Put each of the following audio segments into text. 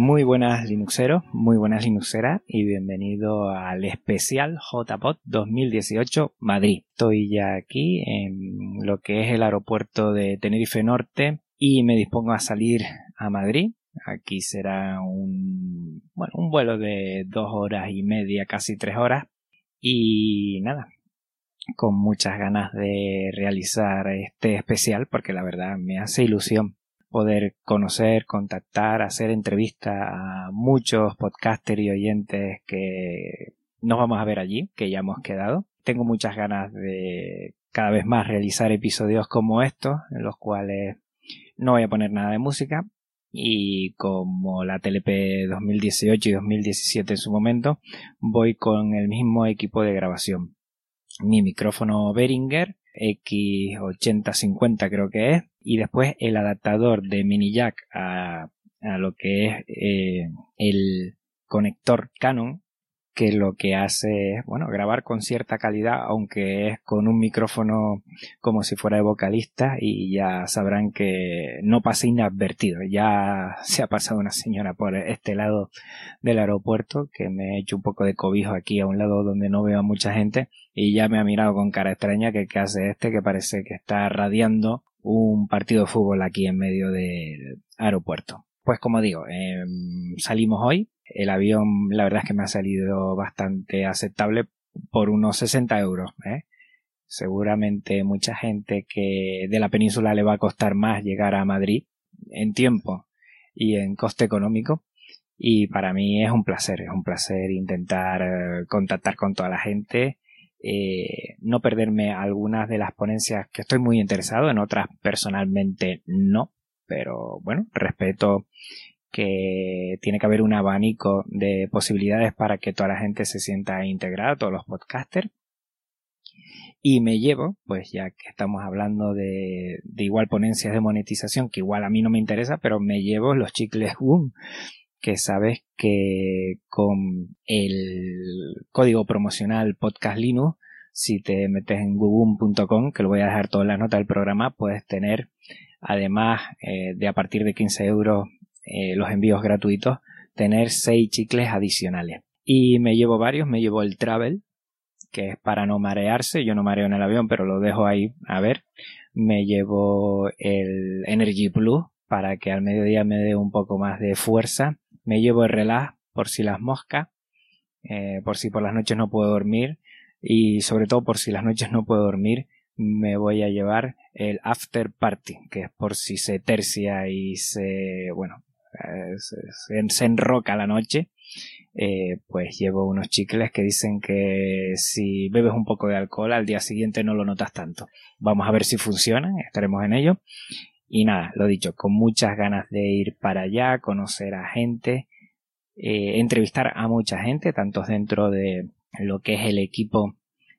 Muy buenas Linuxeros, muy buenas Linuxeras y bienvenido al especial JPod 2018 Madrid. Estoy ya aquí en lo que es el aeropuerto de Tenerife Norte y me dispongo a salir a Madrid. Aquí será un, bueno, un vuelo de dos horas y media, casi tres horas. Y nada, con muchas ganas de realizar este especial porque la verdad me hace ilusión poder conocer, contactar, hacer entrevistas a muchos podcasters y oyentes que nos vamos a ver allí, que ya hemos quedado. Tengo muchas ganas de cada vez más realizar episodios como estos, en los cuales no voy a poner nada de música, y como la TLP 2018 y 2017 en su momento, voy con el mismo equipo de grabación. Mi micrófono Behringer X8050 creo que es, y después el adaptador de mini jack a, a lo que es eh, el conector Canon que lo que hace es, bueno, grabar con cierta calidad, aunque es con un micrófono como si fuera de vocalista y ya sabrán que no pasa inadvertido. Ya se ha pasado una señora por este lado del aeropuerto que me ha hecho un poco de cobijo aquí a un lado donde no veo a mucha gente y ya me ha mirado con cara extraña que qué hace este que parece que está radiando un partido de fútbol aquí en medio del aeropuerto. Pues como digo, eh, salimos hoy, el avión la verdad es que me ha salido bastante aceptable por unos 60 euros. ¿eh? Seguramente mucha gente que de la península le va a costar más llegar a Madrid en tiempo y en coste económico. Y para mí es un placer, es un placer intentar eh, contactar con toda la gente, eh, no perderme algunas de las ponencias que estoy muy interesado, en otras personalmente no, pero bueno, respeto que tiene que haber un abanico de posibilidades para que toda la gente se sienta integrada, todos los podcasters. Y me llevo, pues ya que estamos hablando de, igual ponencias de monetización, que igual a mí no me interesa, pero me llevo los chicles Boom, que sabes que con el código promocional Podcast Linux, si te metes en google.com, que lo voy a dejar toda la nota del programa, puedes tener, además eh, de a partir de 15 euros eh, los envíos gratuitos, tener 6 chicles adicionales. Y me llevo varios, me llevo el Travel, que es para no marearse, yo no mareo en el avión, pero lo dejo ahí a ver. Me llevo el Energy Plus para que al mediodía me dé un poco más de fuerza. Me llevo el Relax por si las moscas, eh, por si por las noches no puedo dormir y sobre todo por si las noches no puedo dormir me voy a llevar el After Party, que es por si se tercia y se, bueno, se, enroca la noche, eh, pues llevo unos chicles que dicen que si bebes un poco de alcohol al día siguiente no lo notas tanto. Vamos a ver si funcionan, estaremos en ello. Y nada, lo dicho, con muchas ganas de ir para allá, conocer a gente, eh, entrevistar a mucha gente, tanto dentro de lo que es el equipo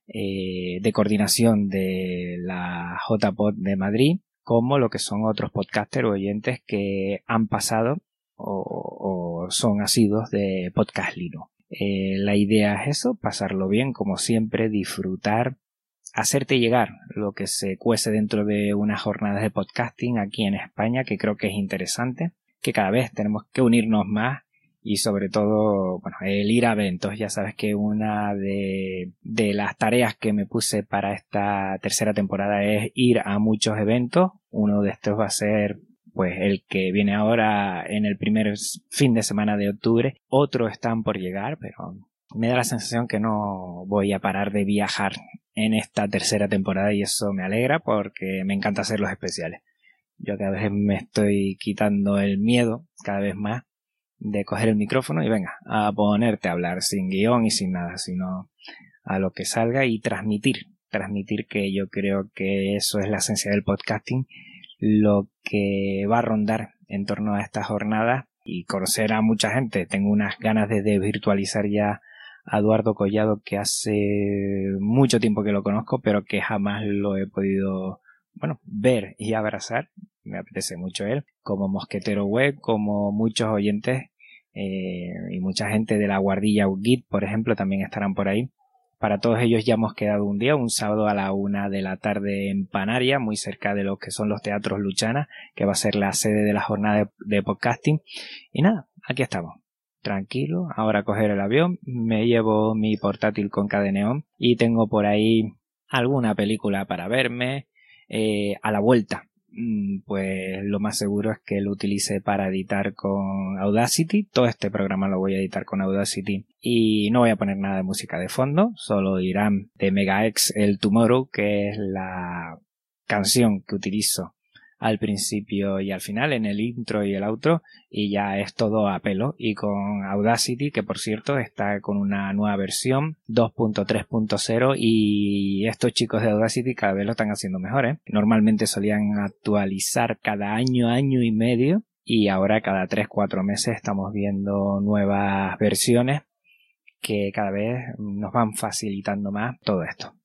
eh, de coordinación de la JPod de Madrid, como lo que son otros podcasters o oyentes que han pasado o, son asidos de Podcast Lino. Eh, la idea es eso, pasarlo bien, como siempre, disfrutar, hacerte llegar lo que se cuece dentro de unas jornadas de podcasting aquí en España, que creo que es interesante, que cada vez tenemos que unirnos más y sobre todo, bueno, el ir a eventos. Ya sabes que una de, de las tareas que me puse para esta tercera temporada es ir a muchos eventos. Uno de estos va a ser pues el que viene ahora en el primer fin de semana de octubre. Otros están por llegar, pero me da la sensación que no voy a parar de viajar en esta tercera temporada y eso me alegra porque me encanta hacer los especiales. Yo cada vez me estoy quitando el miedo cada vez más de coger el micrófono y venga, a ponerte a hablar sin guion y sin nada, sino a lo que salga y transmitir, transmitir que yo creo que eso es la esencia del podcasting lo que va a rondar en torno a esta jornada y conocer a mucha gente. Tengo unas ganas de desvirtualizar ya a Eduardo Collado que hace mucho tiempo que lo conozco, pero que jamás lo he podido, bueno, ver y abrazar. Me apetece mucho él, como mosquetero web, como muchos oyentes eh, y mucha gente de la guardilla Git, por ejemplo, también estarán por ahí. Para todos ellos ya hemos quedado un día, un sábado a la una de la tarde en Panaria, muy cerca de lo que son los teatros Luchana, que va a ser la sede de la jornada de, podcasting. Y nada, aquí estamos. Tranquilo, ahora coger el avión, me llevo mi portátil con cadeneón y tengo por ahí alguna película para verme eh, a la vuelta. Mm, pues lo más seguro es que lo utilice para editar con Audacity. Todo este programa lo voy a editar con Audacity y no voy a poner nada de música de fondo, solo irán de Megax el Tomorrow, que es la canción que utilizo al principio y al final, en el intro y el outro, y ya es todo a pelo. Y con Audacity, que por cierto está con una nueva versión 2.3.0 y estos chicos de Audacity cada vez lo están haciendo mejor. ¿eh? Normalmente solían actualizar cada año, año y medio. Y ahora cada 3-4 meses estamos viendo nuevas versiones que cada vez nos van facilitando más todo esto.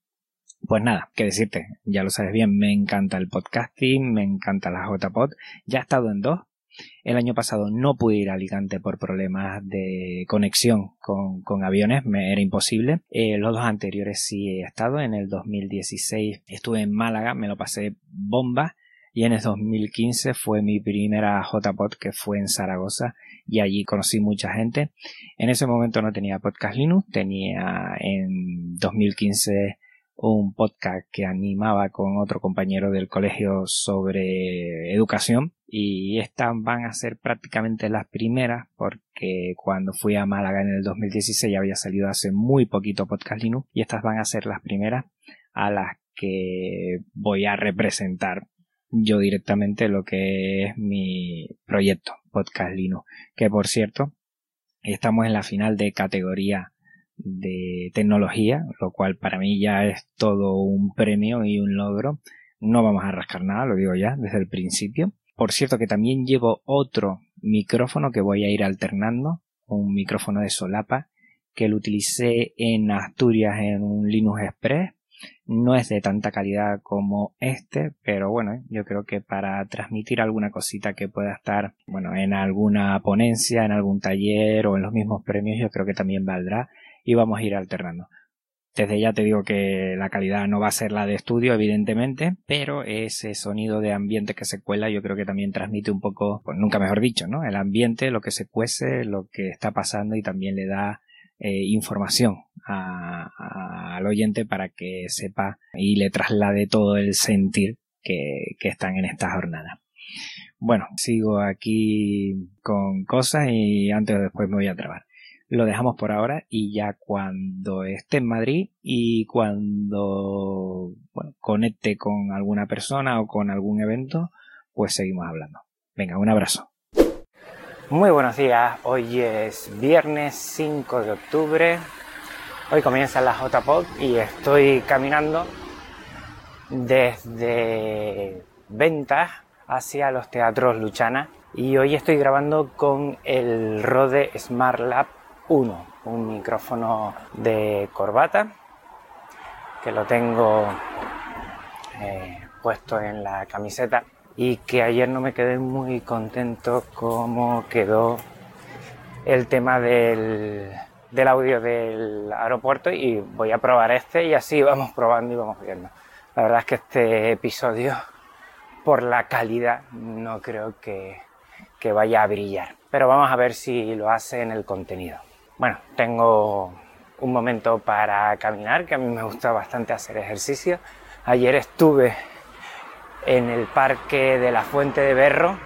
Pues nada, qué decirte, ya lo sabes bien, me encanta el podcasting, me encanta la JPod, ya he estado en dos. El año pasado no pude ir a Alicante por problemas de conexión con, con aviones, me era imposible. Eh, los dos anteriores sí he estado, en el 2016 estuve en Málaga, me lo pasé bomba y en el 2015 fue mi primera JPod que fue en Zaragoza y allí conocí mucha gente. En ese momento no tenía podcast Linux, tenía en 2015 un podcast que animaba con otro compañero del colegio sobre educación. Y estas van a ser prácticamente las primeras porque cuando fui a Málaga en el 2016 había salido hace muy poquito Podcast Linux y estas van a ser las primeras a las que voy a representar yo directamente lo que es mi proyecto Podcast Linux. Que por cierto estamos en la final de categoría de tecnología, lo cual para mí ya es todo un premio y un logro. No vamos a rascar nada, lo digo ya desde el principio. Por cierto que también llevo otro micrófono que voy a ir alternando, un micrófono de solapa que lo utilicé en Asturias en un Linux Express. No es de tanta calidad como este, pero bueno, yo creo que para transmitir alguna cosita que pueda estar, bueno, en alguna ponencia, en algún taller o en los mismos premios, yo creo que también valdrá y vamos a ir alternando. Desde ya te digo que la calidad no va a ser la de estudio, evidentemente, pero ese sonido de ambiente que se cuela yo creo que también transmite un poco, pues nunca mejor dicho, ¿no? El ambiente, lo que se cuece, lo que está pasando y también le da eh, información al oyente para que sepa y le traslade todo el sentir que, que están en esta jornada. Bueno, sigo aquí con cosas y antes o después me voy a trabar lo dejamos por ahora y ya cuando esté en Madrid y cuando bueno, conecte con alguna persona o con algún evento, pues seguimos hablando. Venga, un abrazo. Muy buenos días, hoy es viernes 5 de octubre, hoy comienza la JPod y estoy caminando desde Ventas hacia los teatros Luchana y hoy estoy grabando con el Rode Smart Lab 1, un micrófono de corbata que lo tengo eh, puesto en la camiseta y que ayer no me quedé muy contento cómo quedó el tema del, del audio del aeropuerto y voy a probar este y así vamos probando y vamos viendo. La verdad es que este episodio por la calidad no creo que, que vaya a brillar, pero vamos a ver si lo hace en el contenido. Bueno, tengo un momento para caminar, que a mí me gusta bastante hacer ejercicio. Ayer estuve en el parque de la Fuente de Berro,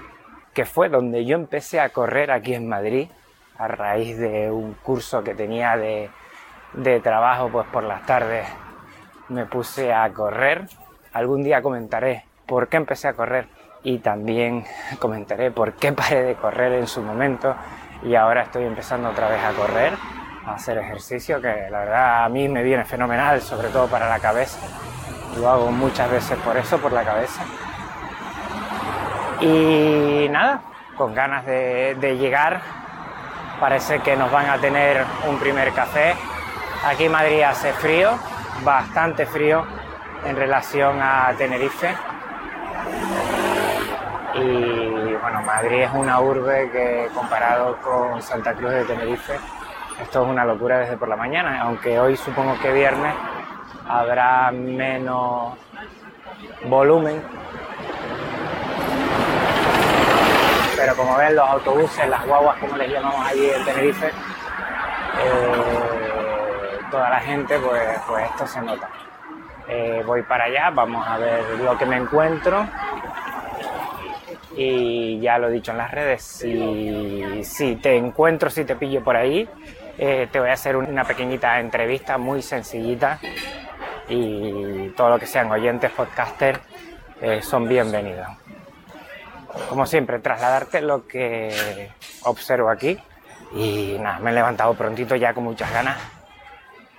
que fue donde yo empecé a correr aquí en Madrid, a raíz de un curso que tenía de, de trabajo, pues por las tardes me puse a correr. Algún día comentaré por qué empecé a correr y también comentaré por qué paré de correr en su momento y ahora estoy empezando otra vez a correr, a hacer ejercicio, que la verdad a mí me viene fenomenal, sobre todo para la cabeza. Lo hago muchas veces por eso, por la cabeza. Y nada, con ganas de, llegar. Parece que nos van a tener un primer café. Aquí en Madrid hace frío, bastante frío en relación a Tenerife. Y bueno, Madrid es una urbe que comparado con Santa Cruz de Tenerife, esto es una locura desde por la mañana, aunque hoy supongo que viernes habrá menos volumen. Pero como ven, los autobuses, las guaguas, como les llamamos allí en Tenerife, eh, toda la gente, pues, pues esto se nota. Eh, voy para allá, vamos a ver lo que me encuentro. Y ya lo he dicho en las redes, si, te encuentro, si te pillo por ahí, eh, te voy a hacer una pequeñita entrevista muy sencillita y todo lo que sean oyentes, podcasters, eh, son bienvenidos. Como siempre, trasladarte lo que observo aquí y nada, me he levantado prontito ya con muchas ganas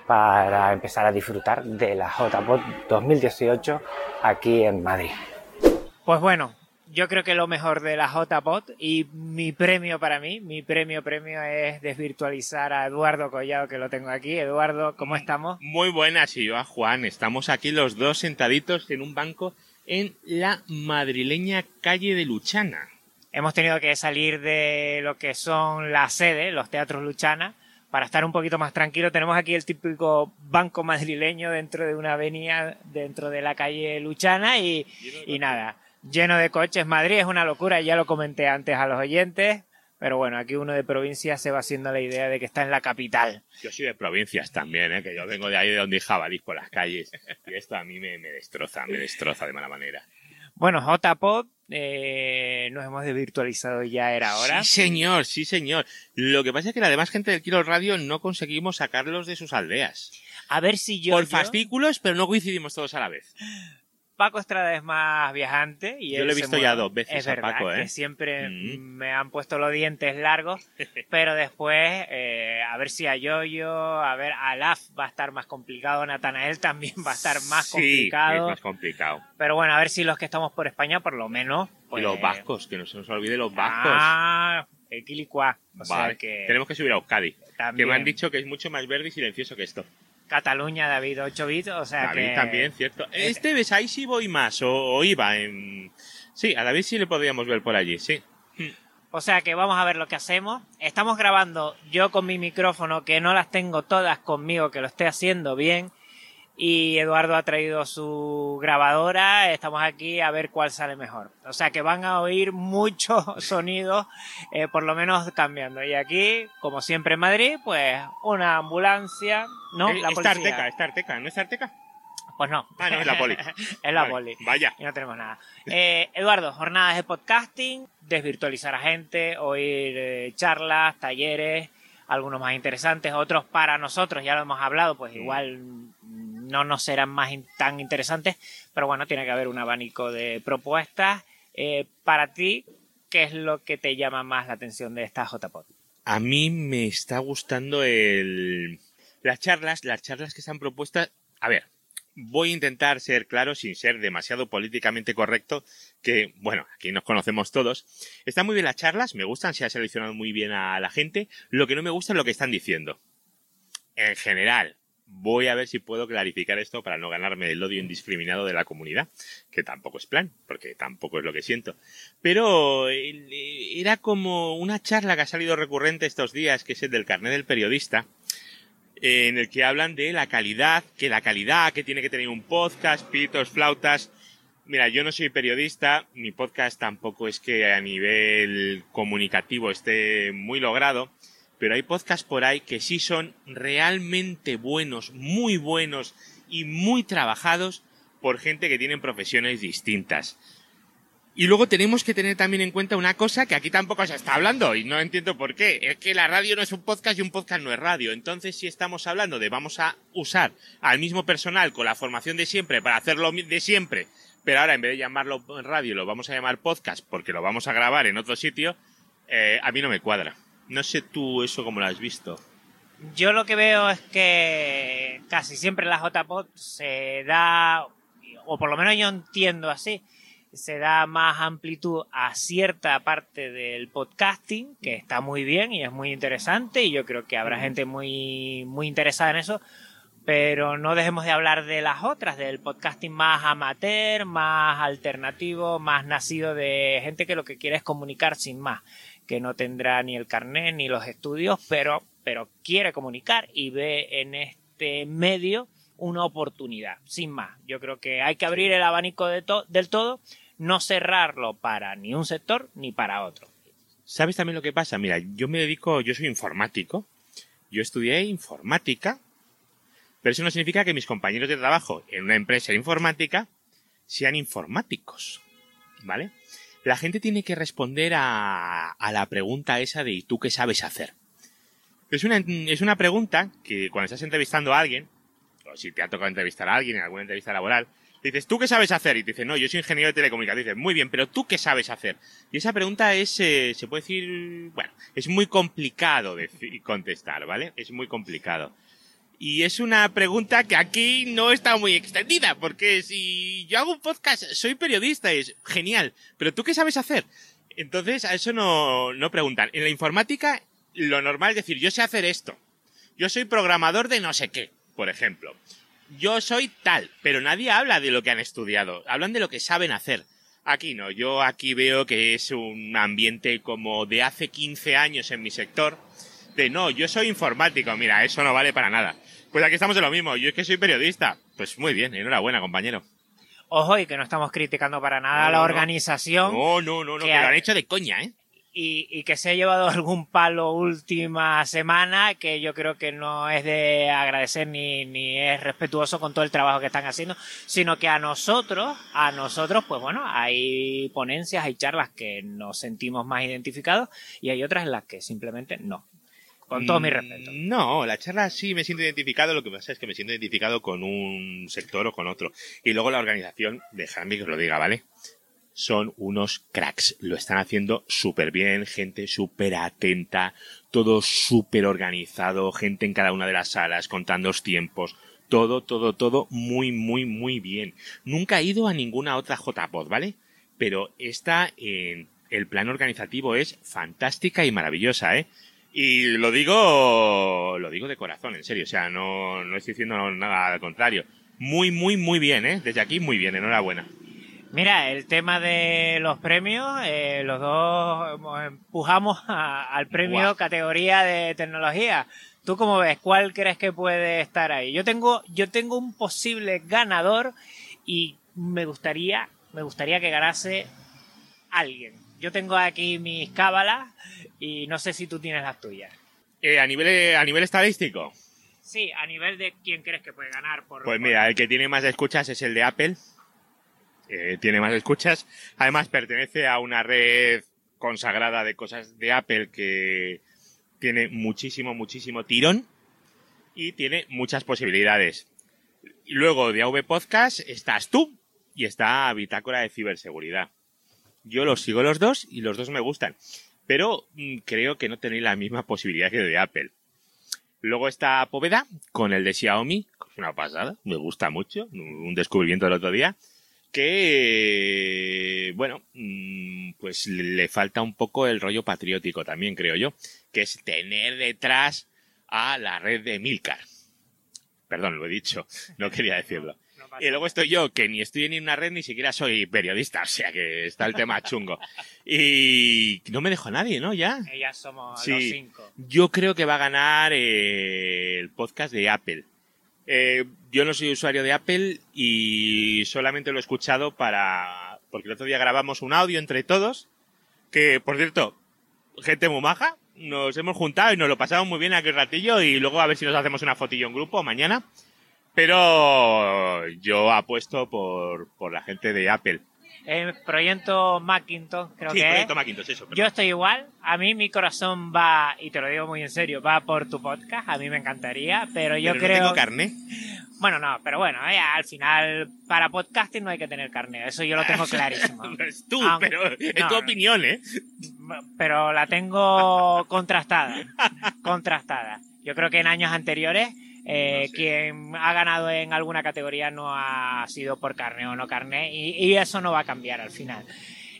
para empezar a disfrutar de la JPod 2018 aquí en Madrid. Pues bueno, yo creo que lo mejor de la JPod y mi premio para mí, mi premio premio es desvirtualizar a Eduardo Collado que lo tengo aquí. Eduardo, ¿cómo estamos? Muy buenas, y yo a Juan. Estamos aquí los dos sentaditos en un banco en la madrileña calle de Luchana. Hemos tenido que salir de lo que son las sedes, los teatros Luchana, para estar un poquito más tranquilo. Tenemos aquí el típico banco madrileño dentro de una avenida, dentro de la calle Luchana y, y nada lleno de coches. Madrid es una locura, ya lo comenté antes a los oyentes. Pero bueno, aquí uno de provincia se va haciendo la idea de que está en la capital. Yo soy de provincias también, ¿eh? que yo vengo de ahí de donde hay jabalís por las calles. Y esto a mí me, me destroza, me destroza de mala manera. Bueno, JPod, eh, nos hemos desvirtualizado ya, era hora. Sí, señor, sí, señor. Lo que pasa es que la demás gente del Kilo Radio no conseguimos sacarlos de sus aldeas. A ver si yo. Por fascículos, pero no coincidimos todos a la vez. Paco Estrada es más viajante y Yo lo he visto ya dos veces es a verdad Paco, ¿eh? que siempre Mm. me han puesto los dientes largos pero después eh, a ver si a Yoyo a ver a Laf va a estar más complicado Natanael también va a estar más sí, complicado es más complicado. pero bueno a ver si los que estamos por España por lo menos pues, Y los vascos, que no se nos olvide los vascos. ah el Quilicua o sea vale, que tenemos que subir a Euskadi. Que me han dicho que es mucho más verde y silencioso que esto. Cataluña David 8 bits o sea David que también, cierto. Este ves, ahí sí voy más, o, o iba en... Sí, a David sí le podríamos ver por allí, sí. O sea que vamos a ver lo que hacemos. Estamos grabando yo con mi micrófono, que no las tengo todas conmigo, que lo esté haciendo bien. Y Eduardo ha traído su grabadora. Estamos aquí a ver cuál sale mejor. O sea que van a oír muchos sonidos, eh, por lo menos cambiando. Y aquí, como siempre en Madrid, pues una ambulancia. No, la policía. Arteca, está Arteca, ¿no es Arteca? Pues no. Ah, no, es la poli. es la Vale, poli. Vaya. Y no tenemos nada. Eh, Eduardo, jornadas de podcasting, desvirtualizar a gente, oír eh, charlas, talleres, algunos más interesantes, otros para nosotros, ya lo hemos hablado, pues igual mm, no nos serán más tan interesantes, pero bueno, tiene que haber un abanico de propuestas. Eh, para ti, ¿qué es lo que te llama más la atención de esta JPod? A mí me está gustando el... Las charlas, las charlas que están propuestas... A ver, voy a intentar ser claro sin ser demasiado políticamente correcto, que, bueno, aquí nos conocemos todos. Están muy bien las charlas, me gustan, se ha seleccionado muy bien a la gente. Lo que no me gusta es lo que están diciendo. En general, voy a ver si puedo clarificar esto para no ganarme el odio indiscriminado de la comunidad, que tampoco es plan, porque tampoco es lo que siento. Pero eh, era como una charla que ha salido recurrente estos días, que es el del carnet del periodista, eh, en el que hablan de la calidad, que la calidad que tiene que tener un podcast, pitos, flautas. Mira, yo no soy periodista, mi podcast tampoco es que a nivel comunicativo esté muy logrado, pero hay podcasts por ahí que sí son realmente buenos, muy buenos y muy trabajados por gente que tienen profesiones distintas. Y luego tenemos que tener también en cuenta una cosa que aquí tampoco se está hablando y no entiendo por qué. Es que la radio no es un podcast y un podcast no es radio. Entonces, si estamos hablando de vamos a usar al mismo personal con la formación de siempre para hacerlo de siempre, pero ahora en vez de llamarlo radio lo vamos a llamar podcast porque lo vamos a grabar en otro sitio, eh, a mí no me cuadra. No sé tú eso cómo lo has visto. Yo lo que veo es que casi siempre la JPod se da, o por lo menos yo entiendo así, se da más amplitud a cierta parte del podcasting, que está muy bien y es muy interesante, y yo creo que habrá gente muy, muy interesada en eso, pero no dejemos de hablar de las otras, del podcasting más amateur, más alternativo, más nacido de gente que lo que quiere es comunicar sin más, que no tendrá ni el carnet ni los estudios, pero, pero quiere comunicar y ve en este medio una oportunidad, sin más. Yo creo que hay que abrir el abanico de del todo, no cerrarlo para ni un sector ni para otro. ¿Sabes también lo que pasa? Mira, yo me dedico, yo soy informático, yo estudié informática, pero eso no significa que mis compañeros de trabajo en una empresa informática sean informáticos, ¿vale? La gente tiene que responder a, a la pregunta esa de ¿y tú qué sabes hacer? Es una, es una pregunta que cuando estás entrevistando a alguien, si te ha tocado entrevistar a alguien en alguna entrevista laboral, dices, ¿tú qué sabes hacer? Y te dice, no, yo soy ingeniero de telecomunicaciones. Dices, muy bien, pero ¿tú qué sabes hacer? Y esa pregunta es, eh, se puede decir, bueno, es muy complicado de contestar, ¿vale? Es muy complicado. Y es una pregunta que aquí no está muy extendida, porque si yo hago un podcast, soy periodista, es genial, pero ¿tú qué sabes hacer? Entonces, a eso no, no preguntan. En la informática, lo normal es decir, yo sé hacer esto. Yo soy programador de no sé qué por ejemplo. Yo soy tal, pero nadie habla de lo que han estudiado, hablan de lo que saben hacer. Aquí no, yo aquí veo que es un ambiente como de hace 15 años en mi sector, de no, yo soy informático, mira, eso no vale para nada. Pues aquí estamos en lo mismo, yo es que soy periodista. Pues muy bien, enhorabuena, compañero. Ojo, y que no estamos criticando para nada a la organización. No, no, no, no, que, lo han hecho de coña, ¿eh? y, que se ha llevado algún palo última semana que yo creo que no es de agradecer ni, ni es respetuoso con todo el trabajo que están haciendo, sino que a nosotros, a nosotros, pues bueno, hay ponencias, hay charlas que nos sentimos más identificados y hay otras en las que simplemente no. Con todo mi respeto. Mm, no, la charla sí me siento identificado, lo que pasa es que me siento identificado con un sector o con otro. Y luego la organización, dejadme que os lo diga, ¿vale? son unos cracks. Lo están haciendo súper bien, gente súper atenta, todo súper organizado, gente en cada una de las salas, contando los tiempos. Todo, todo, todo muy, muy, muy bien. Nunca he ido a ninguna otra JPod, ¿vale? Pero esta en el plan organizativo es fantástica y maravillosa, ¿eh? Y lo digo, lo digo de corazón, en serio, o sea, no, no estoy diciendo nada al contrario. Muy, muy, muy bien, ¿eh? Desde aquí, muy bien, enhorabuena. Mira, el tema de los premios, eh, los dos empujamos al premio categoría de tecnología. ¿Tú cómo ves? ¿Cuál crees que puede estar ahí? Yo tengo, yo tengo un posible ganador y me gustaría, me gustaría que ganase alguien. Yo tengo aquí mis cábalas y no sé si tú tienes las tuyas. Eh, a nivel a nivel estadístico. Sí, a nivel de quién crees que puede ganar por. Pues mira, el que tiene más escuchas es el de Apple eh, tiene más escuchas. Además, pertenece a una red consagrada de cosas de Apple que tiene muchísimo, muchísimo tirón y tiene muchas posibilidades. Luego de AV Podcast estás tú y está Bitácora de Ciberseguridad. Yo los sigo los dos y los dos me gustan, pero mm, creo que no tenéis la misma posibilidad que de Apple. Luego está Poveda con el de Xiaomi, es una pasada, me gusta mucho, un descubrimiento del otro día que, bueno, mm, pues le falta un poco el rollo patriótico también, creo yo, que es tener detrás a la red de Milcar. Perdón, lo he dicho, no quería decirlo. Y luego estoy yo, que ni estoy en una red, ni siquiera soy periodista, o sea que está el tema chungo. Y no me dejo a nadie, ¿no? Ya. Ya somos los cinco. Yo creo que va a ganar eh, el podcast de Apple. Eh, yo no soy usuario de Apple y solamente lo he escuchado para... Porque el otro día grabamos un audio entre todos, que por cierto, gente muy maja, nos hemos juntado y nos lo pasamos muy bien aquel ratillo y luego a ver si nos hacemos una fotillo en grupo mañana. Pero yo apuesto por, por la gente de Apple. El proyecto Macintosh, creo sí, que proyecto Macintosh, eso. Yo estoy igual. A mí mi corazón va, y te lo digo muy en serio, va por tu podcast. A mí me encantaría, pero yo pero creo. No tengo carne. Bueno, no, pero bueno, eh, al final, para podcasting no hay que tener carne. Eso yo lo tengo clarísimo. es tú, pero es tu opinión, ¿eh? Pero la tengo contrastada. contrastada. Yo creo que en años anteriores Eh, No sé. Quien ha ganado en alguna categoría no ha sido por carne o no carne y, y eso no va a cambiar al final.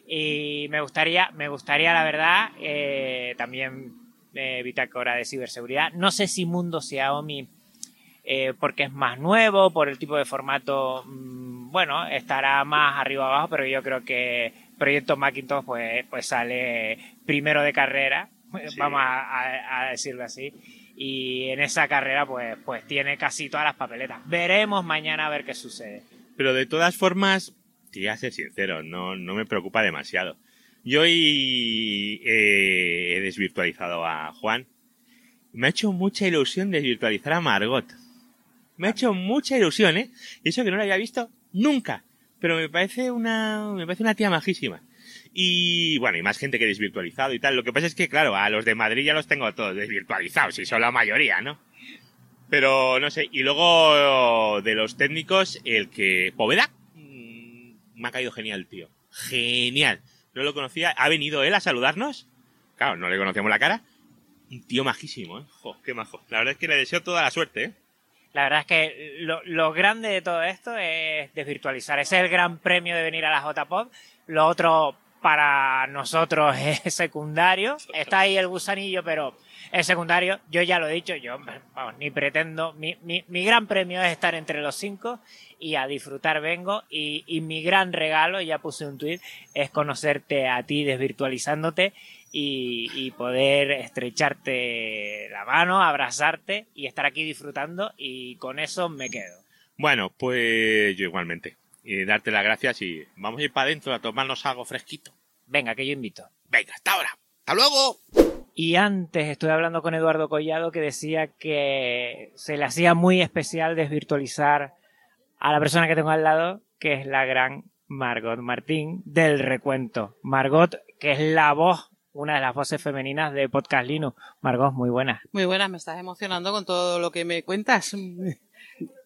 Y me gustaría, me gustaría la verdad, eh, también eh, bitácora de ciberseguridad. No sé si Mundo Xiaomi, eh, porque es más nuevo, por el tipo de formato, mm, bueno, estará más arriba abajo, pero yo creo que Proyecto Macintosh pues, pues sale primero de carrera, Sí. vamos a, a- a decirlo así. Y en esa carrera pues, pues tiene casi todas las papeletas. Veremos mañana a ver qué sucede. Pero de todas formas, te voy a ser sincero, no, no me preocupa demasiado. Yo hoy eh, he desvirtualizado a Juan. Me ha hecho mucha ilusión desvirtualizar a Margot. Me ha hecho mucha ilusión, ¿eh? Y eso que no la había visto nunca. Pero me parece una, me parece una tía majísima. Y bueno, y más gente que desvirtualizado y tal. Lo que pasa es que, claro, a los de Madrid ya los tengo todos desvirtualizados, y son la mayoría, ¿no? Pero no sé, y luego de los técnicos, el que. Poveda, mm, me ha caído genial, tío. Genial. No lo conocía. ¿Ha venido él a saludarnos? Claro, no le conocíamos la cara. Un tío majísimo, ¿eh? Qué majo. La verdad es que le deseo toda la suerte, ¿eh? La verdad es que lo, lo grande de todo esto es desvirtualizar. Ese es el gran premio de venir a la JPod. Lo otro para nosotros es secundario. Está ahí el gusanillo, pero es secundario. Yo ya lo he dicho, yo vamos, ni pretendo. Mi, mi, mi gran premio es estar entre los cinco y a disfrutar vengo. Y, y mi gran regalo, ya puse un tweet, es conocerte a ti desvirtualizándote y, y poder estrecharte la mano, abrazarte y estar aquí disfrutando y con eso me quedo. Bueno, pues yo igualmente. Y darte las gracias y vamos a ir para adentro a tomarnos algo fresquito. Venga, que yo invito. Venga, hasta ahora. ¡Hasta luego! Y antes estuve hablando con Eduardo Collado que decía que se le hacía muy especial desvirtualizar a la persona que tengo al lado, que es la gran Margot Martín del recuento. Margot, que es la voz, una de las voces femeninas de Podcast Linux. Margot, muy buena. Muy buenas, me estás emocionando con todo lo que me cuentas.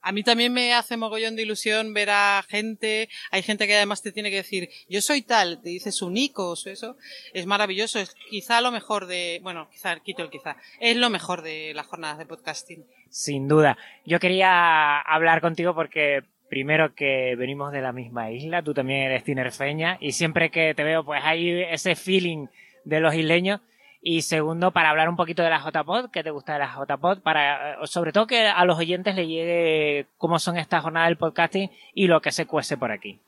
A mí también me hace mogollón de ilusión ver a gente, hay gente que además te tiene que decir, yo soy tal, te dice su nico o eso, es maravilloso, es quizá lo mejor de, bueno, quizá, quito el quizá, es lo mejor de las jornadas de podcasting. Sin duda. Yo quería hablar contigo porque primero que venimos de la misma isla, tú también eres tinerfeña y siempre que te veo pues hay ese feeling de los isleños y segundo para hablar un poquito de la JPod, que te gusta de la JPod, para eh, sobre todo que a los oyentes le llegue cómo son estas jornadas del podcasting y lo que se cuece por aquí.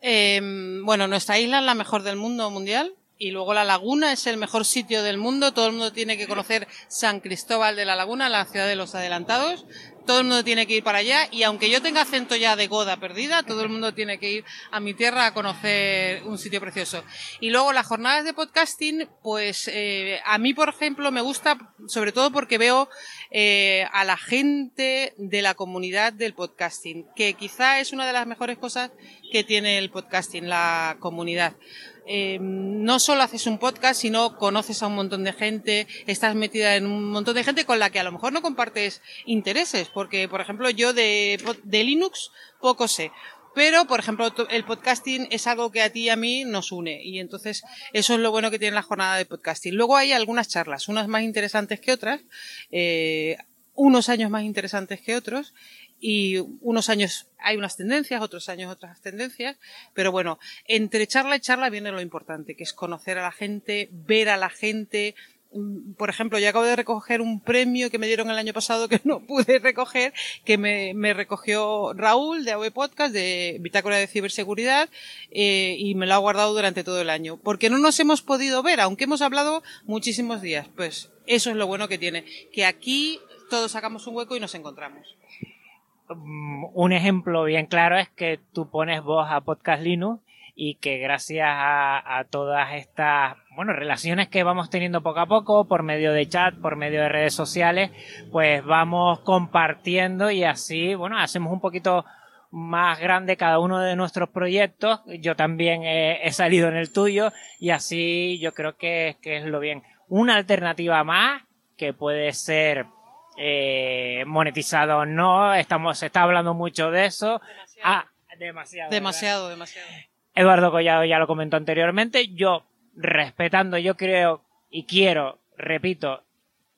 Eh, bueno, nuestra isla es la mejor del mundo mundial y luego la laguna es el mejor sitio del mundo. Todo el mundo tiene que conocer San Cristóbal de la Laguna, la ciudad de los adelantados. Todo el mundo tiene que ir para allá y aunque yo tenga acento ya de goda perdida, todo el mundo tiene que ir a mi tierra a conocer un sitio precioso. Y luego las jornadas de podcasting, pues eh, a mí, por ejemplo, me gusta sobre todo porque veo eh, a la gente de la comunidad del podcasting, que quizá es una de las mejores cosas que tiene el podcasting, la comunidad. Eh, no solo haces un podcast, sino conoces a un montón de gente, estás metida en un montón de gente con la que a lo mejor no compartes intereses, porque, por ejemplo, yo de, Linux poco sé. Pero, por ejemplo, el podcasting es algo que a ti y a mí nos une. Y entonces, eso es lo bueno que tiene la jornada de podcasting. Luego hay algunas charlas, unas más interesantes que otras, eh, unos años más interesantes que otros y unos años hay unas tendencias, otros años otras tendencias, pero bueno, entre charla y charla viene lo importante, que es conocer a la gente, ver a la gente. Por ejemplo, yo acabo de recoger un premio que me dieron el año pasado que no pude recoger, que me, me recogió Raúl de AV Podcast, de Bitácora de Ciberseguridad, eh, y me lo ha guardado durante todo el año. Porque no nos hemos podido ver, aunque hemos hablado muchísimos días. Pues eso es lo bueno que tiene, que aquí todos sacamos un hueco y nos encontramos un ejemplo bien claro es que tú pones voz a Podcast Linux y que gracias a, a, todas estas bueno relaciones que vamos teniendo poco a poco por medio de chat, por medio de redes sociales, pues vamos compartiendo y así, bueno, hacemos un poquito más grande cada uno de nuestros proyectos. Yo también he, he salido en el tuyo y así yo creo que, que es lo bien. Una alternativa más que puede ser eh, monetizado o no, estamos, se está hablando mucho de eso. Demasiado. Ah, demasiado. Demasiado, demasiado. Eduardo Collado ya lo comentó anteriormente. Yo, respetando, yo creo y quiero, repito,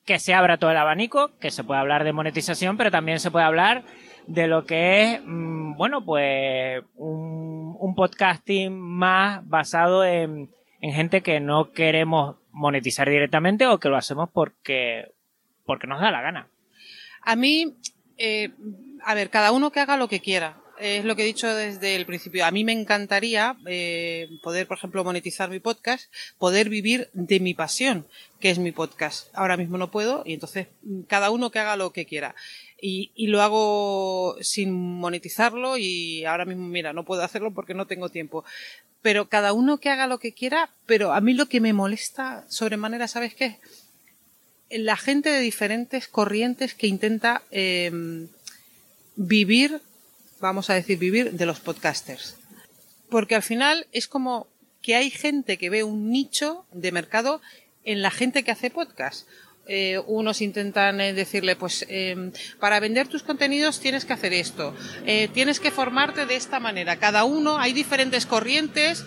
que se abra todo el abanico, que se puede hablar de monetización, pero también se puede hablar de lo que es, mm, bueno, pues un, un podcasting más basado en, en gente que no queremos monetizar directamente o que lo hacemos porque, porque nos da la gana. A mí, eh, a ver, cada uno que haga lo que quiera. Es lo que he dicho desde el principio. A mí me encantaría eh, poder, por ejemplo, monetizar mi podcast, poder vivir de mi pasión, que es mi podcast. Ahora mismo no puedo y entonces cada uno que haga lo que quiera. Y, y, lo hago sin monetizarlo y ahora mismo, mira, no puedo hacerlo porque no tengo tiempo. Pero cada uno que haga lo que quiera, pero a mí lo que me molesta sobremanera, ¿sabes qué? La gente de diferentes corrientes que intenta eh, vivir, vamos a decir, vivir de los podcasters. Porque al final es como que hay gente que ve un nicho de mercado en la gente que hace podcast. Eh, unos intentan eh, decirle, pues eh, para vender tus contenidos tienes que hacer esto, eh, tienes que formarte de esta manera. Cada uno, hay diferentes corrientes,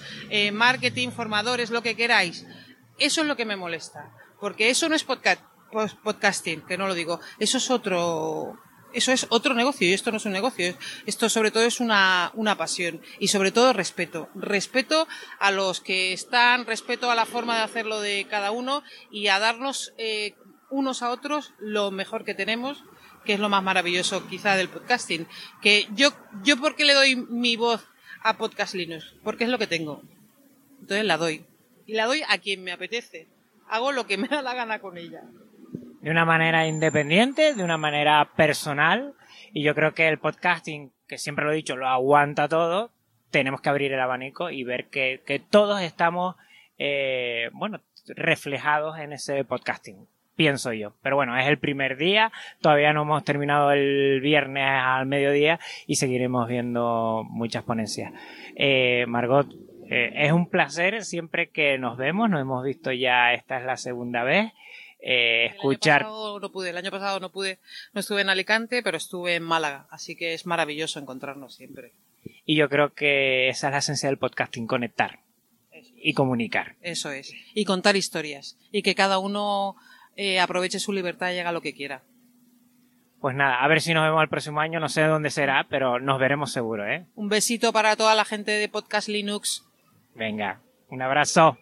marketing, formadores, lo que queráis. Eso es lo que me molesta, porque eso no es podcast, podcasting, que no lo digo, eso es otro, eso es otro negocio y esto no es un negocio. Esto sobre todo es una, una pasión y sobre todo respeto. Respeto a los que están, respeto a la forma de hacerlo de cada uno y a darnos eh, unos a otros lo mejor que tenemos, que es lo más maravilloso quizá del podcasting. Que yo, yo porque le doy mi voz a Podcast Linux, porque es lo que tengo. Entonces la doy. Y la doy a quien me apetece. Hago lo que me da la gana con ella de una manera independiente, de una manera personal. Y yo creo que el podcasting, que siempre lo he dicho, lo aguanta todo. Tenemos que abrir el abanico y ver que, que todos estamos, eh, bueno, reflejados en ese podcasting. Pienso yo. Pero bueno, es el primer día. Todavía no hemos terminado el viernes al mediodía y seguiremos viendo muchas ponencias. Eh, Margot, eh, es un placer siempre que nos vemos. Nos hemos visto ya, esta es la segunda vez eh, escuchar. El año, pasado no pude, el año pasado no pude, no estuve en Alicante, pero estuve en Málaga, así que es maravilloso encontrarnos siempre. Y yo creo que esa es la esencia del podcasting, conectar Eso y comunicar. Eso es. Y contar historias. Y que cada uno eh, aproveche su libertad y haga lo que quiera. Pues nada, a ver si nos vemos el próximo año, no sé dónde será, pero nos veremos seguro, ¿eh? Un besito para toda la gente de Podcast Linux. Venga, un abrazo.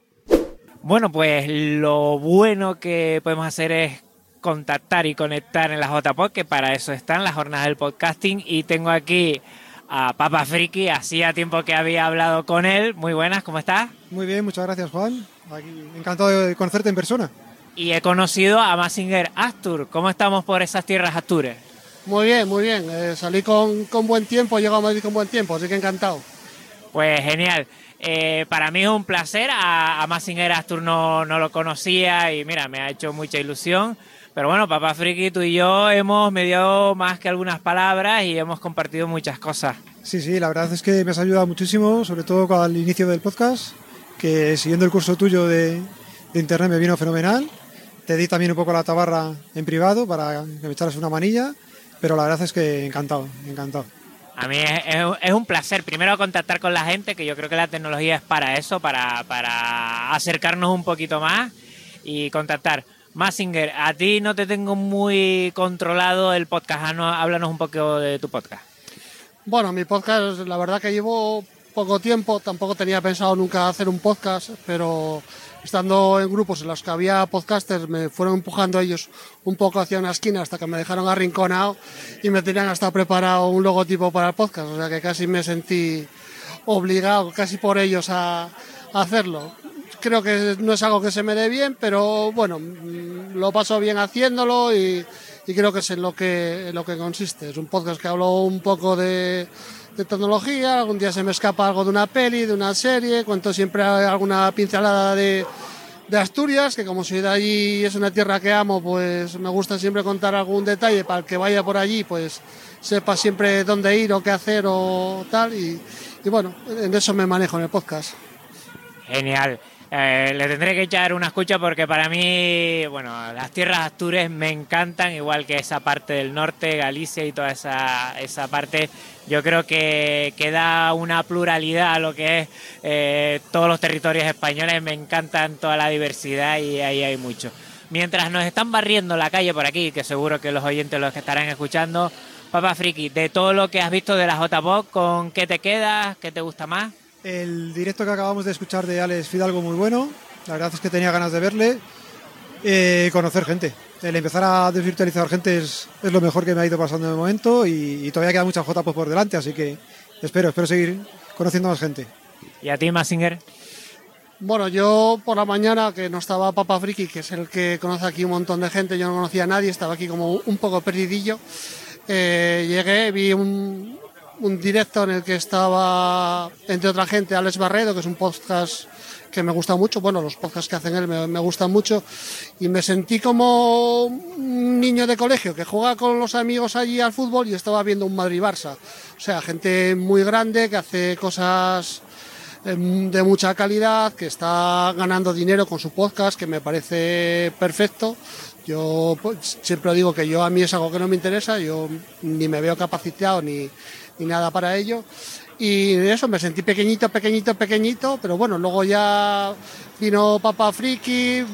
Bueno, pues lo bueno que podemos hacer es contactar y conectar en la JPod, que para eso están las jornadas del podcasting. Y tengo aquí a Papa Friki, hacía tiempo que había hablado con él. Muy buenas, ¿cómo estás? Muy bien, muchas gracias Juan. Aquí, encantado de conocerte en persona. Y he conocido a Massinger Astur. ¿Cómo estamos por esas tierras Astures? Muy bien, muy bien. Eh, salí con, con, buen tiempo, he llegado a Madrid con buen tiempo, así que encantado. Pues genial. Eh, para mí es un placer. A, a Massinger Astur no, no, lo conocía y mira, me ha hecho mucha ilusión. Pero bueno, Papá Friki, tú y yo hemos mediado más que algunas palabras y hemos compartido muchas cosas. Sí, sí, la verdad es que me has ayudado muchísimo, sobre todo al inicio del podcast, que siguiendo el curso tuyo de, de internet me vino fenomenal. Te di también un poco la tabarra en privado para que me echaras una manilla, pero la verdad es que encantado, encantado. A mí es, es, un placer primero contactar con la gente, que yo creo que la tecnología es para eso, para, para acercarnos un poquito más y contactar. Massinger, a ti no te tengo muy controlado el podcast, háblanos un poco de tu podcast. Bueno, mi podcast, la verdad que llevo poco tiempo, tampoco tenía pensado nunca hacer un podcast, pero estando en grupos en los que había podcasters me fueron empujando ellos un poco hacia una esquina hasta que me dejaron arrinconado y me tenían hasta preparado un logotipo para el podcast, o sea que casi me sentí obligado, casi por ellos a, hacerlo. Creo que no es algo que se me dé bien, pero bueno, lo paso bien haciéndolo y, y creo que es en lo que, en lo que consiste. Es un podcast que hablo un poco de, de tecnología, algún día se me escapa algo de una peli, de una serie, cuento siempre alguna pincelada de, Asturias, que como soy de allí es una tierra que amo, pues me gusta siempre contar algún detalle para el que vaya por allí, pues sepa siempre dónde ir o qué hacer o tal, y, y bueno, en eso me manejo en el podcast. Genial. Eh, le tendré que echar una escucha porque para mí, bueno, las tierras astures me encantan, igual que esa parte del norte, Galicia y toda esa, esa parte. Yo creo que, que da una pluralidad a lo que es eh, todos los territorios españoles. Me encantan toda la diversidad y ahí hay mucho. Mientras nos están barriendo la calle por aquí, que seguro que los oyentes los que estarán escuchando, Papá Friki, de todo lo que has visto de la JPOC, ¿con qué te quedas? ¿Qué te gusta más? El directo que acabamos de escuchar de Alex Fidalgo muy bueno. La verdad es que tenía ganas de verle. Eh, conocer gente. El empezar a desvirtualizar gente es, es, lo mejor que me ha ido pasando de momento y, y todavía queda mucha JPOC por delante, así que espero, espero seguir conociendo más gente. ¿Y a ti, Massinger? Bueno, yo por la mañana, que no estaba Papa Friki, que es el que conoce aquí un montón de gente, yo no conocía a nadie, estaba aquí como un poco perdidillo. Eh, llegué, vi un, un, directo en el que estaba, entre otra gente, Alex Barredo, que es un podcast que me gusta mucho. Bueno, los podcasts que hacen él me, me gustan mucho. Y me sentí como un niño de colegio que juega con los amigos allí al fútbol y estaba viendo un Madrid-Barça. O sea, gente muy grande que hace cosas de mucha calidad, que está ganando dinero con su podcast, que me parece perfecto. Yo pues, siempre digo que yo a mí es algo que no me interesa, yo ni me veo capacitado ni, ni nada para ello. Y eso me sentí pequeñito, pequeñito, pequeñito, pero bueno, luego ya vino Papa Friki,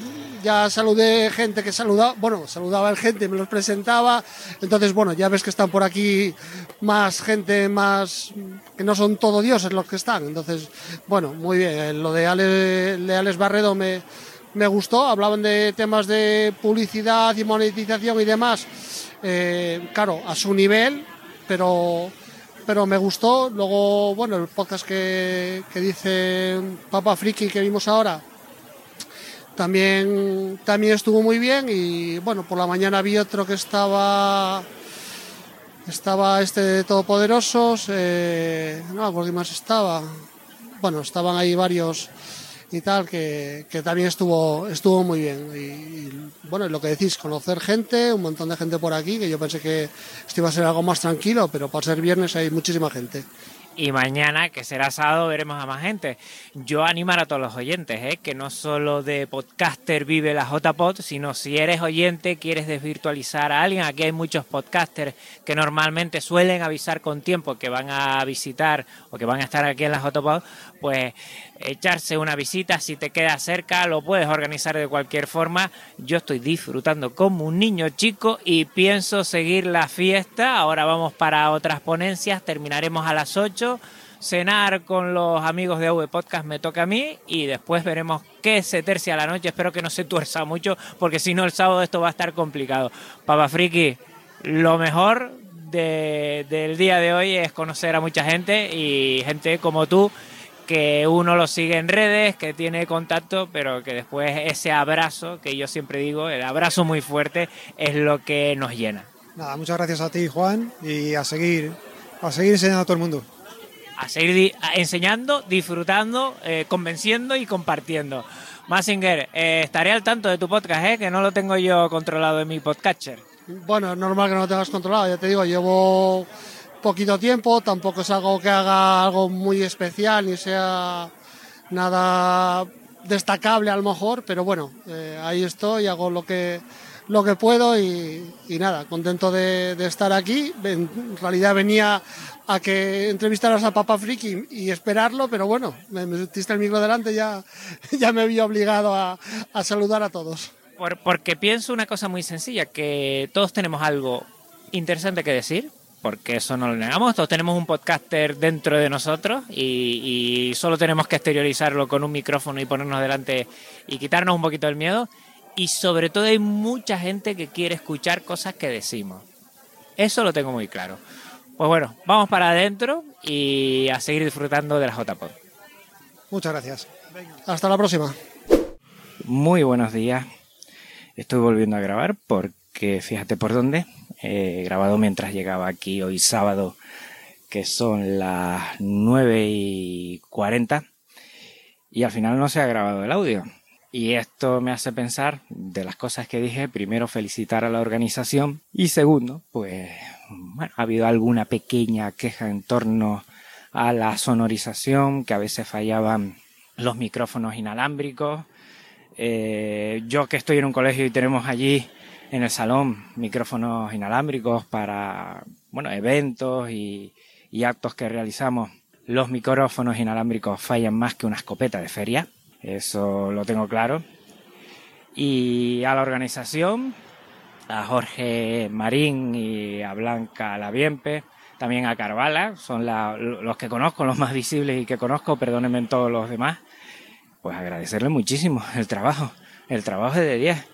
ya saludé gente que saludaba, bueno, saludaba a gente, me los presentaba, entonces bueno, ya ves que están por aquí más gente, más que no son todo dioses los que están, entonces bueno, muy bien, lo de Alex, de Alex Barredo me, me gustó, hablaban de temas de publicidad y monetización y demás, eh, claro, a su nivel, pero pero me gustó. Luego, bueno, el podcast que, que dice Papa Friki que vimos ahora también, también estuvo muy bien. Y bueno, por la mañana vi otro que estaba. Estaba este de Todopoderosos. Eh, no, ¿por qué más estaba? Bueno, estaban ahí varios y tal, que, que también estuvo, estuvo muy bien. Y, y, bueno, lo que decís, conocer gente, un montón de gente por aquí, que yo pensé que esto iba a ser algo más tranquilo, pero para ser viernes hay muchísima gente. Y mañana, que será sábado, veremos a más gente. Yo animar a todos los oyentes, ¿eh? que no solo de podcaster vive la JPod, sino si eres oyente, quieres desvirtualizar a alguien. Aquí hay muchos podcasters que normalmente suelen avisar con tiempo que van a visitar o que van a estar aquí en la JPod, pues echarse una visita, si te queda cerca, lo puedes organizar de cualquier forma. Yo estoy disfrutando como un niño chico y pienso seguir la fiesta. Ahora vamos para otras ponencias, terminaremos a las 8. Cenar con los amigos de AV Podcast me toca a mí y después veremos qué se tercia la noche. Espero que no se tuerza mucho porque si no el sábado esto va a estar complicado. Papa Friki, lo mejor de, del día de hoy es conocer a mucha gente y gente como tú que uno lo sigue en redes, que tiene contacto, pero que después ese abrazo, que yo siempre digo, el abrazo muy fuerte, es lo que nos llena. Nada, muchas gracias a ti, Juan, y a seguir, a seguir enseñando a todo el mundo. A seguir enseñando, disfrutando, eh, convenciendo y compartiendo. Massinger, eh, estaré al tanto de tu podcast, ¿eh? que no lo tengo yo controlado en mi podcatcher. Bueno, es normal que no lo tengas controlado, ya te digo, llevo poquito tiempo, tampoco es algo que haga algo muy especial ni sea nada destacable a lo mejor, pero bueno, eh, ahí estoy, hago lo que lo que puedo y, y nada, contento de, de, estar aquí. En realidad venía a que entrevistaras a Papa Friki y, esperarlo, pero bueno, me, me metiste el micro delante, ya, ya me había obligado a, a saludar a todos. Por, porque pienso una cosa muy sencilla, que todos tenemos algo interesante que decir, porque eso no lo negamos. Todos tenemos un podcaster dentro de nosotros y, y, solo tenemos que exteriorizarlo con un micrófono y ponernos delante y quitarnos un poquito el miedo. Y sobre todo hay mucha gente que quiere escuchar cosas que decimos. Eso lo tengo muy claro. Pues bueno, vamos para adentro y a seguir disfrutando de la JPod. Muchas gracias. Hasta la próxima. Muy buenos días. Estoy volviendo a grabar porque fíjate por dónde eh, grabado mientras llegaba aquí hoy sábado, que son las 9 y 40, y al final no se ha grabado el audio. Y esto me hace pensar de las cosas que dije, primero felicitar a la organización y segundo, pues bueno, ha habido alguna pequeña queja en torno a la sonorización, que a veces fallaban los micrófonos inalámbricos. Eh, yo que estoy en un colegio y tenemos allí en el salón micrófonos inalámbricos para bueno, eventos y, y actos que realizamos. Los micrófonos inalámbricos fallan más que una escopeta de feria, eso lo tengo claro. Y a la organización, a Jorge Marín y a Blanca Laviempe, también a Carvala, son los que conozco, los más visibles y que conozco, perdónenme en todos los demás, pues agradecerle muchísimo el trabajo, el trabajo de 10.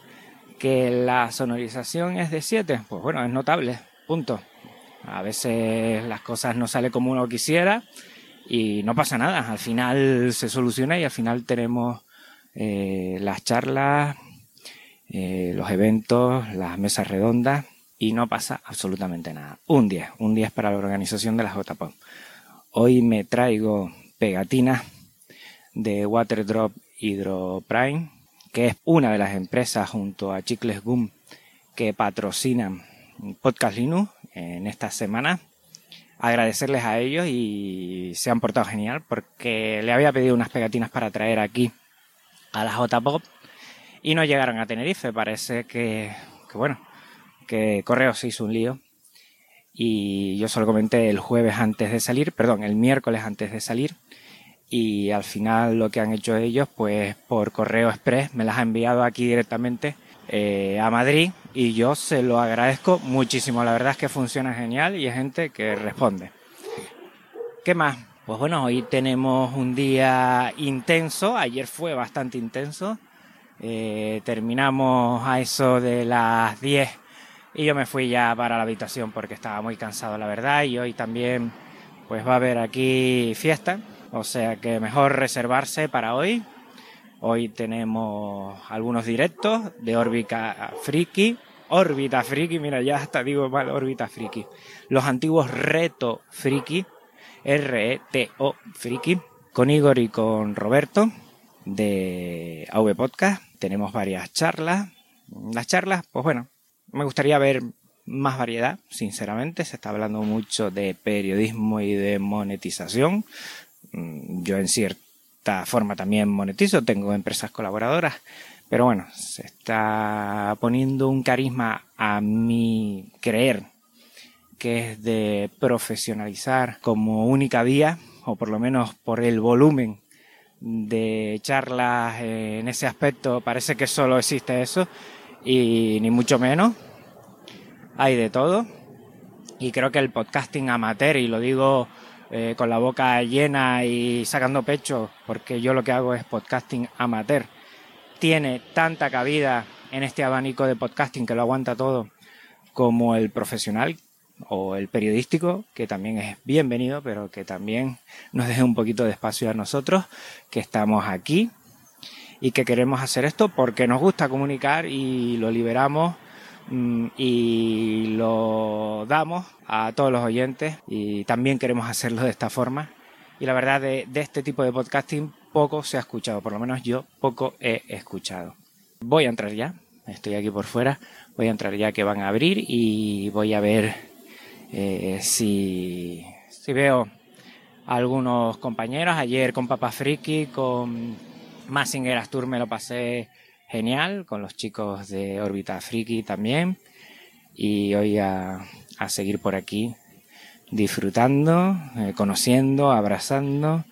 Que la sonorización es de 7, pues bueno, es notable, punto. A veces las cosas no salen como uno quisiera y no pasa nada, al final se soluciona y al final tenemos eh, las charlas, eh, los eventos, las mesas redondas y no pasa absolutamente nada. Un 10, un 10 para la organización de la JPOP. Hoy me traigo pegatinas de Waterdrop Hydroprime, que es una de las empresas junto a Chicles Gum que patrocinan Podcast Linux en esta semana. Agradecerles a ellos y se han portado genial porque le había pedido unas pegatinas para traer aquí a la JPOP y no llegaron a Tenerife. Parece que, que bueno, que Correo se hizo un lío. Y yo solo comenté el jueves antes de salir, perdón, el miércoles antes de salir. Y al final lo que han hecho ellos, pues por correo express, me las ha enviado aquí directamente eh, a Madrid y yo se lo agradezco muchísimo. La verdad es que funciona genial y hay gente que responde. ¿Qué más? Pues bueno, hoy tenemos un día intenso. Ayer fue bastante intenso. Eh, terminamos a eso de las 10 y yo me fui ya para la habitación porque estaba muy cansado, la verdad. Y hoy también, pues va a haber aquí fiesta. O sea que mejor reservarse para hoy. Hoy tenemos algunos directos de Órbita Friki. Órbita Friki, mira, ya hasta digo mal, Órbita Friki. Los antiguos Reto Friki. R-E-T-O Friki. Con Igor y con Roberto de AV Podcast. Tenemos varias charlas. Las charlas, pues bueno, me gustaría ver más variedad, sinceramente. Se está hablando mucho de periodismo y de monetización. Mm, Yo en cierta forma también monetizo, tengo empresas colaboradoras, pero bueno, se está poniendo un carisma a mi creer que es de profesionalizar como única vía, o por lo menos por el volumen de charlas en ese aspecto, parece que solo existe eso, y ni mucho menos. Hay de todo. Y creo que el podcasting amateur, y lo digo eh, con la boca llena y sacando pecho, porque yo lo que hago es podcasting amateur, tiene tanta cabida en este abanico de podcasting que lo aguanta todo como el profesional o el periodístico, que también es bienvenido, pero que también nos deje un poquito de espacio a nosotros, que estamos aquí y que queremos hacer esto porque nos gusta comunicar y lo liberamos y lo damos a todos los oyentes y también queremos hacerlo de esta forma. Y la verdad de, de este tipo de podcasting poco se ha escuchado, por lo menos yo poco he escuchado. Voy a entrar ya, estoy aquí por fuera, voy a entrar ya que van a abrir y voy a ver eh, si, si veo a algunos compañeros. Ayer con Papa Friki, con Massinger Astur me lo pasé genial, con los chicos de Órbita Friki también. Y hoy a, seguir por aquí disfrutando, eh, conociendo, abrazando.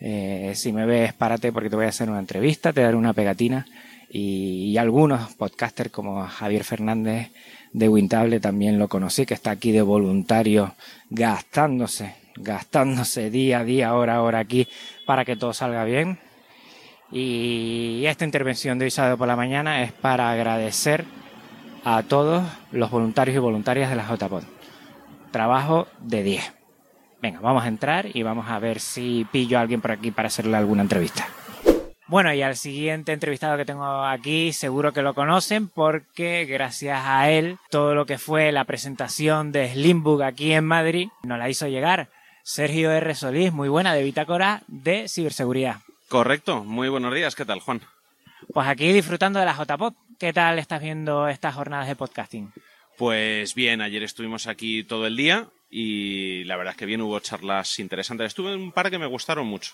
Eh, si me ves, párate porque te voy a hacer una entrevista, te daré una pegatina. Y, y algunos podcasters como Javier Fernández de Wintable también lo conocí, que está aquí de voluntario, gastándose, gastándose día a día, hora a hora aquí, para que todo salga bien. Y esta intervención de hoy sábado por la mañana es para agradecer a todos los voluntarios y voluntarias de la JPod. Trabajo de 10. Venga, vamos a entrar y vamos a ver si pillo a alguien por aquí para hacerle alguna entrevista. Bueno, y al siguiente entrevistado que tengo aquí, seguro que lo conocen porque gracias a él, todo lo que fue la presentación de Slimbook aquí en Madrid nos la hizo llegar Sergio R. Solís, muy buena, de Bitácora de Ciberseguridad. Correcto, muy buenos días, ¿qué tal, Juan? Pues aquí disfrutando de la JPod. ¿Qué tal estás viendo estas jornadas de podcasting? Pues bien, ayer estuvimos aquí todo el día y la verdad es que bien hubo charlas interesantes. Estuve en un par que me gustaron mucho.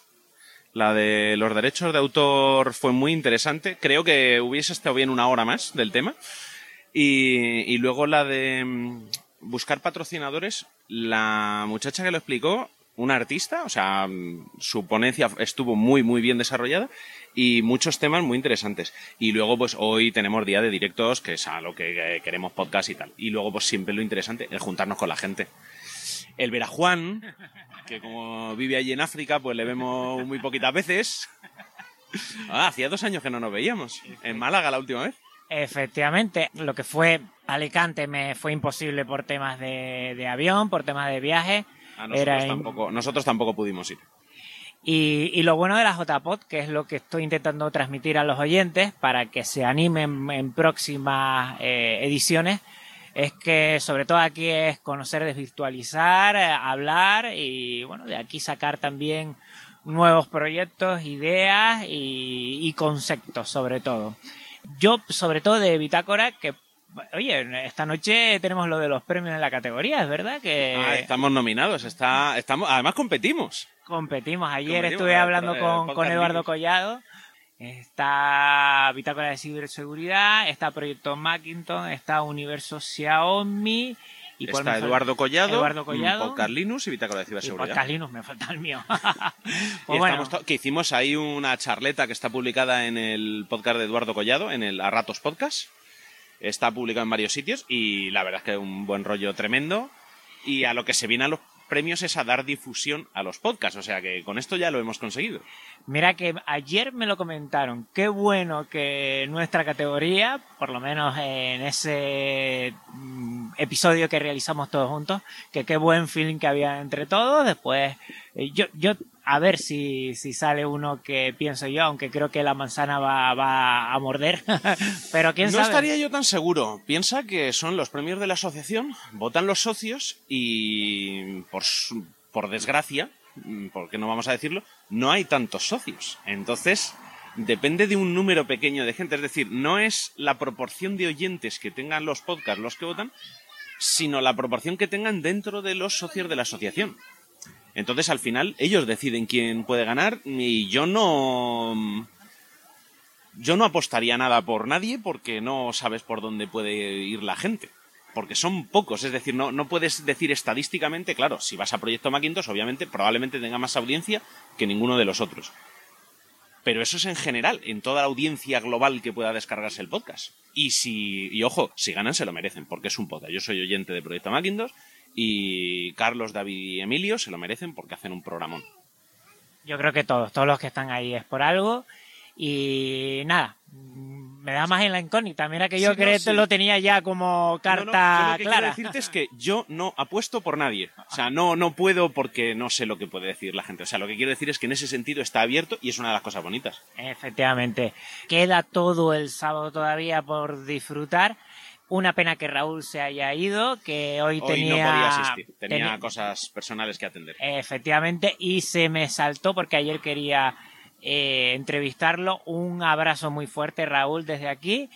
La de los derechos de autor fue muy interesante. Creo que hubiese estado bien una hora más del tema. Y, y luego la de mm, buscar patrocinadores, la muchacha que lo explicó un artista, o sea, su ponencia estuvo muy, muy bien desarrollada y muchos temas muy interesantes. Y luego, pues hoy tenemos día de directos, que es a lo que eh, queremos podcast y tal. Y luego, pues siempre lo interesante, es juntarnos con la gente. El ver a Juan, que como vive allí en África, pues le vemos muy poquitas veces. Ah, hacía dos años que no nos veíamos. En Málaga la última vez. Efectivamente, lo que fue Alicante me fue imposible por temas de avión, por temas de viaje. Nosotros, Era tampoco, nosotros tampoco pudimos ir. Y, y lo bueno de la JPod, que es lo que estoy intentando transmitir a los oyentes para que se animen en próximas eh, ediciones, es que sobre todo aquí es conocer, desvirtualizar, eh, hablar y bueno, de aquí sacar también nuevos proyectos, ideas y, y conceptos sobre todo. Yo sobre todo de Bitácora que... Oye, esta noche tenemos lo de los premios en la categoría, ¿es verdad? Que Ah, estamos nominados, está, estamos, además competimos. competimos. Ayer Competimos, estuve eh, hablando eh, con, con Eduardo. Collado. Está Bitácora de Ciberseguridad, está Proyecto Macintosh, está Universo Xiaomi. ¿Y Está? Eduardo Collado, Eduardo Collado. mm, Podcast Linux y Bitácora de Y Ciberseguridad. Podcast Linux, me falta el mío. Y pues bueno, estamos to- que hicimos ahí una charleta que está publicada en el podcast de Eduardo Collado, en el A Ratos Podcast. Está publicado en varios sitios y la verdad es que es un buen rollo tremendo. Y a lo que se viene a los premios es a dar difusión a los podcasts. O sea que con esto ya lo hemos conseguido. Mira que ayer me lo comentaron. Qué bueno que nuestra categoría, por lo menos en ese mm, episodio que realizamos todos juntos, que qué buen feeling que había entre todos. Después, eh, yo, yo a ver si, si sale uno que pienso yo, aunque creo que la manzana va, va a morder. Pero quién no sabe. estaría yo tan seguro. Piensa que son los premios de la asociación, votan los socios y por, por desgracia, mm, porque no vamos a decirlo, no hay tantos socios. Entonces, depende de un número pequeño de gente. Es decir, no es la proporción de oyentes que tengan los podcasts los que votan, sino la proporción que tengan dentro de los socios de la asociación. Entonces, al final, ellos deciden quién puede ganar y yo no... Yo no apostaría nada por nadie porque no sabes por dónde puede ir la gente. Porque son pocos, es decir, no, no puedes decir estadísticamente, claro, si vas a Proyecto Macintosh, obviamente, probablemente tenga más audiencia que ninguno de los otros. Pero eso es en general, en toda la audiencia global que pueda descargarse el podcast. Y si, y ojo, si ganan se lo merecen, porque es un podcast. Yo soy oyente de Proyecto Macintosh y Carlos, David y Emilio se lo merecen porque hacen un programón. Yo creo que todos, todos los que están ahí es por algo. Y nada, me da más en la incógnita. Mira que yo Sí, no, creo que sí. lo tenía ya como carta No, lo que clara. quiero decirte es que yo no apuesto por nadie. O sea, no, no puedo porque no sé lo que puede decir la gente. O sea, lo que quiero decir es que en ese sentido está abierto y es una de las cosas bonitas. Efectivamente. Queda todo el sábado todavía por disfrutar. Una pena que Raúl se haya ido, que hoy, Hoy tenía... no podía asistir. Tenía tenía- cosas personales que atender. Efectivamente, y se me saltó porque ayer quería eh, entrevistarlo. Un abrazo muy fuerte, Raúl, desde aquí.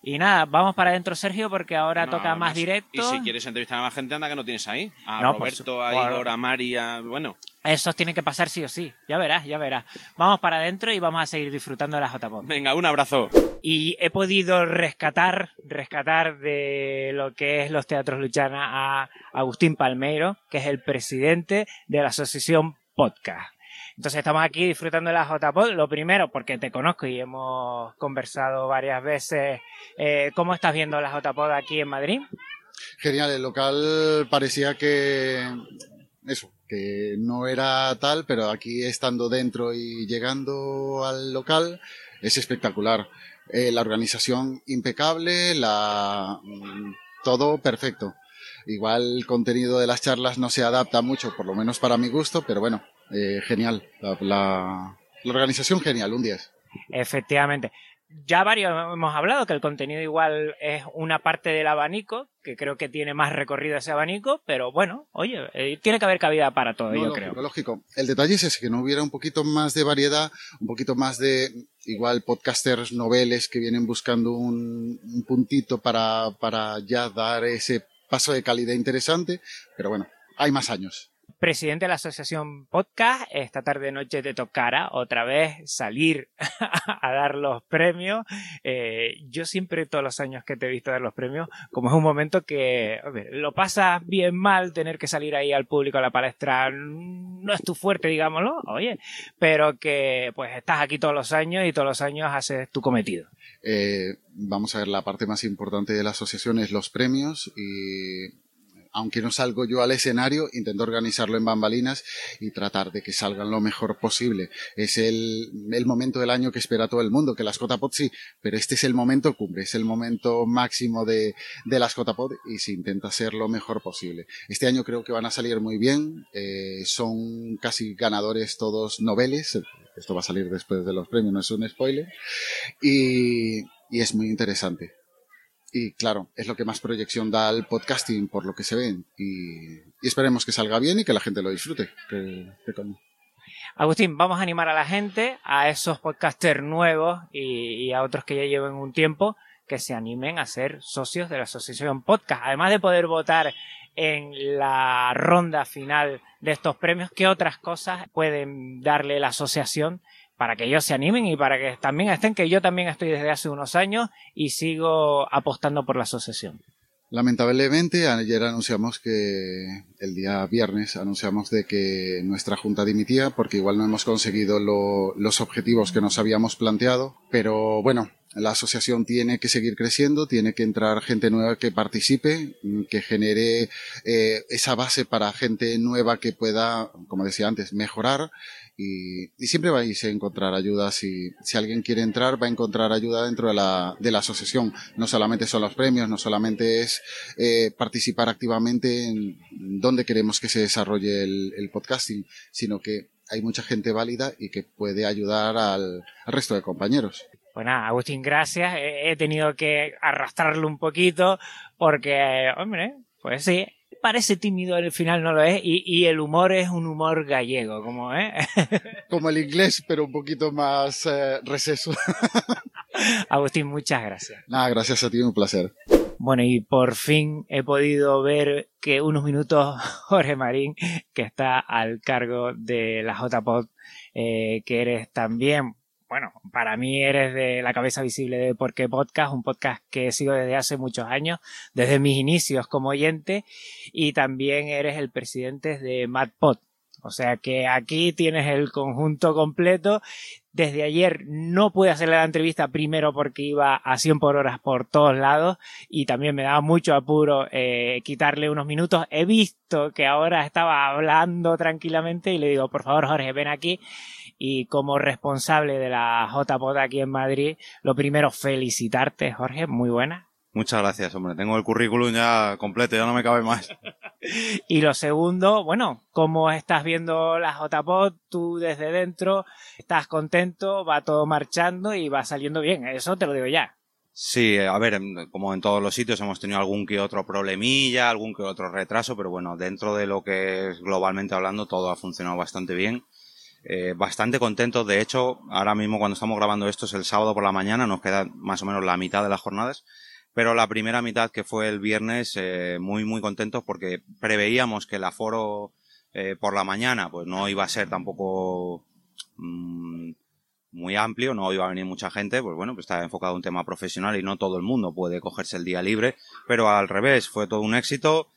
Y nada, vamos para adentro, Sergio, porque ahora No, toca más directo. Y si quieres entrevistar a más gente, anda que no tienes ahí. A No, Roberto, a. Igor, a Mari, a... Bueno, Esos tienen que pasar sí o sí. Ya verás, ya verás. Vamos para adentro y vamos a seguir disfrutando de la JPOD. venga, un abrazo. Y he podido rescatar, rescatar de lo que es los teatros Luchana a Agustín Palmeiro, que es el presidente de la asociación Podcast. Entonces estamos aquí disfrutando de la JPod. Lo primero, porque te conozco y hemos conversado varias veces. Eh, ¿Cómo estás viendo la JPod aquí en Madrid? Genial, el local parecía que eso, que no era tal, pero aquí estando dentro y llegando al local es espectacular. Eh, la organización impecable, la mm, todo perfecto. Igual el contenido de las charlas no se adapta mucho, por lo menos para mi gusto, pero bueno, eh, genial. La, la- la organización genial, un 10. Efectivamente. Ya varios hemos hablado que el contenido igual es una parte del abanico, que creo que tiene más recorrido ese abanico, pero bueno, oye, eh, tiene que haber cabida para todo, No, yo lógico, creo. lógico. El detalle es ese, que no hubiera un poquito más de variedad, un poquito más de, igual, podcasters noveles que vienen buscando un, un puntito para, para ya dar ese paso de calidad interesante, pero bueno, hay más años. Presidente de la Asociación Podcast, esta tarde noche te tocará otra vez salir a dar los premios. Eh, yo siempre, todos los años que te he visto dar los premios, como es un momento que lo pasas bien mal tener que salir ahí al público a la palestra, no es tu fuerte, digámoslo, oye, pero que pues estás aquí todos los años y todos los años haces tu cometido. Eh, vamos a ver, la parte más importante de la asociación es los premios y aunque no salgo yo al escenario, intento organizarlo en bambalinas y tratar de que salgan lo mejor posible. Es el, momento del año que espera todo el mundo, que las Cotapod sí, pero este es el momento cumbre, es el momento máximo de, las Cotapod y se intenta hacer lo mejor posible. Este año creo que van a salir muy bien, eh, son casi ganadores todos noveles, esto va a salir después de los premios, no es un spoiler, y es muy interesante. Y claro, es lo que más proyección da al podcasting por lo que se ven. Y, esperemos que salga bien y que la gente lo disfrute. Agustín, vamos a animar a la gente, a esos podcasters nuevos y, a otros que ya lleven un tiempo, que se animen a ser socios de la Asociación Podcast. Además de poder votar en la ronda final de estos premios, ¿qué otras cosas pueden darle la asociación para que ellos se animen y para que también estén, que yo también estoy desde hace unos años y sigo apostando por la asociación. Lamentablemente, ayer anunciamos que el día viernes anunciamos de que nuestra junta dimitía porque igual no hemos conseguido los objetivos que nos habíamos planteado. Pero bueno, la asociación tiene que seguir creciendo, tiene que entrar gente nueva que participe, que genere eh, esa base para gente nueva que pueda, como decía antes, mejorar y, siempre vais a encontrar ayuda. Si, si alguien quiere entrar, va a encontrar ayuda dentro de la, de la asociación. No solamente son los premios, no solamente es eh, participar activamente en dónde queremos que se desarrolle el, el podcasting, sino que hay mucha gente válida y que puede ayudar al, al resto de compañeros. Pues nada, Agustín, gracias. He tenido que arrastrarlo un poquito porque, hombre, pues sí, parece tímido, al final no lo es, y, el humor es un humor gallego, como, ¿eh? como el inglés, pero un poquito más eh, receso. Agustín, muchas gracias. Nada, gracias a ti, un placer. Bueno, y por fin he podido ver que unos minutos Jorge Marín, que está al cargo de la JPod, eh, que eres también bueno, para mí eres de la cabeza visible de Por qué Podcast, un podcast que sigo desde hace muchos años, desde mis inicios como oyente, y también eres el presidente de MadPod. O sea que aquí tienes el conjunto completo. Desde ayer no pude hacerle la entrevista primero porque iba a 100 por horas por todos lados y también me daba mucho apuro eh, quitarle unos minutos. He visto que ahora estaba hablando tranquilamente y le digo, por favor Jorge, ven aquí y como responsable de la JPOD aquí en Madrid, lo primero, felicitarte, Jorge, muy buena. Muchas gracias, hombre. Tengo el currículum ya completo, ya no me cabe más. y lo segundo, bueno, ¿cómo estás viendo la JPOD? Tú desde dentro, ¿estás contento? ¿Va todo marchando y va saliendo bien? Eso te lo digo ya. Sí, a ver, como en todos los sitios hemos tenido algún que otro problemilla, algún que otro retraso, pero bueno, dentro de lo que es globalmente hablando, todo ha funcionado bastante bien. Eh, bastante contentos. De hecho, ahora mismo cuando estamos grabando esto es el sábado por la mañana, nos queda más o menos la mitad de las jornadas. Pero la primera mitad que fue el viernes, eh, muy muy contentos porque preveíamos que el aforo eh, por la mañana pues no iba a ser tampoco mm, muy amplio, no iba a venir mucha gente, pues bueno, pues está enfocado en un tema profesional y no todo el mundo puede cogerse el día libre, pero al revés, fue todo un éxito.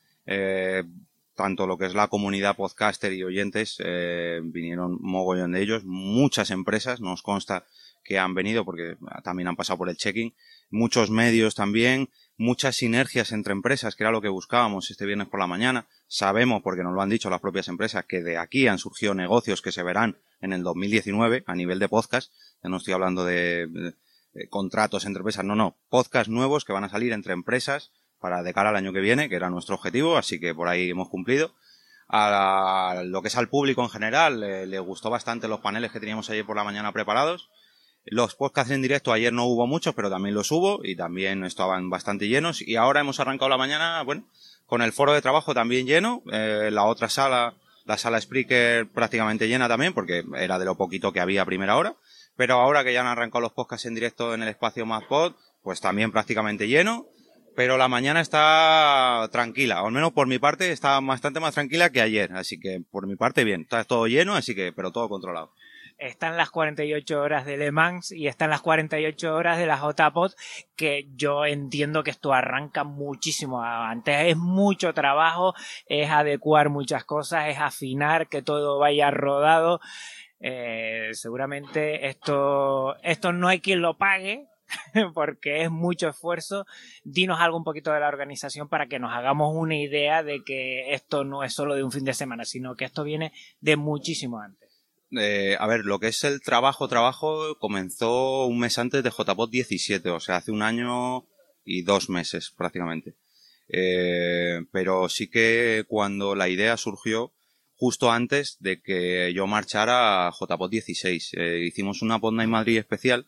Tanto lo que es la comunidad podcaster y oyentes, eh, vinieron mogollón de ellos, muchas empresas, nos consta que han venido porque también han pasado por el checking, muchos medios también, muchas sinergias entre empresas, que era lo que buscábamos este viernes por la mañana. Sabemos, porque nos lo han dicho las propias empresas, que de aquí han surgido negocios que se verán en el 2019 a nivel de podcast. Ya no estoy hablando de, de contratos entre empresas, no, no, podcast nuevos que van a salir entre empresas para de cara al año que viene, que era nuestro objetivo, así que por ahí hemos cumplido. A lo que es al público en general, le, gustó bastante los paneles que teníamos ayer por la mañana preparados. Los podcasts en directo ayer no hubo muchos, pero también los hubo y también estaban bastante llenos. Y ahora hemos arrancado la mañana, bueno, con el foro de trabajo también lleno, eh, la otra sala, la sala Spreaker prácticamente llena también, porque era de lo poquito que había a primera hora. Pero ahora que ya han arrancado los podcasts en directo en el espacio más pod, pues también prácticamente lleno pero la mañana está tranquila, al menos por mi parte está bastante más tranquila que ayer, así que por mi parte bien, está todo lleno, así que, pero todo controlado. Están las 48 horas de Le Mans y están las 48 horas de la JPOT, que yo entiendo que esto arranca muchísimo antes. Es mucho trabajo, es adecuar muchas cosas, es afinar que todo vaya rodado. Eh, seguramente esto, esto no hay quien lo pague, porque es mucho esfuerzo. Dinos algo un poquito de la organización para que nos hagamos una idea de que esto no es solo de un fin de semana, sino que esto viene de muchísimo antes. Eh, a ver, lo que es el trabajo, trabajo, comenzó un mes antes de JPOT 17, o sea, hace un año y dos meses prácticamente. Eh, pero sí que cuando la idea surgió, justo antes de que yo marchara a JPOT 16, eh, hicimos una Podnight Madrid especial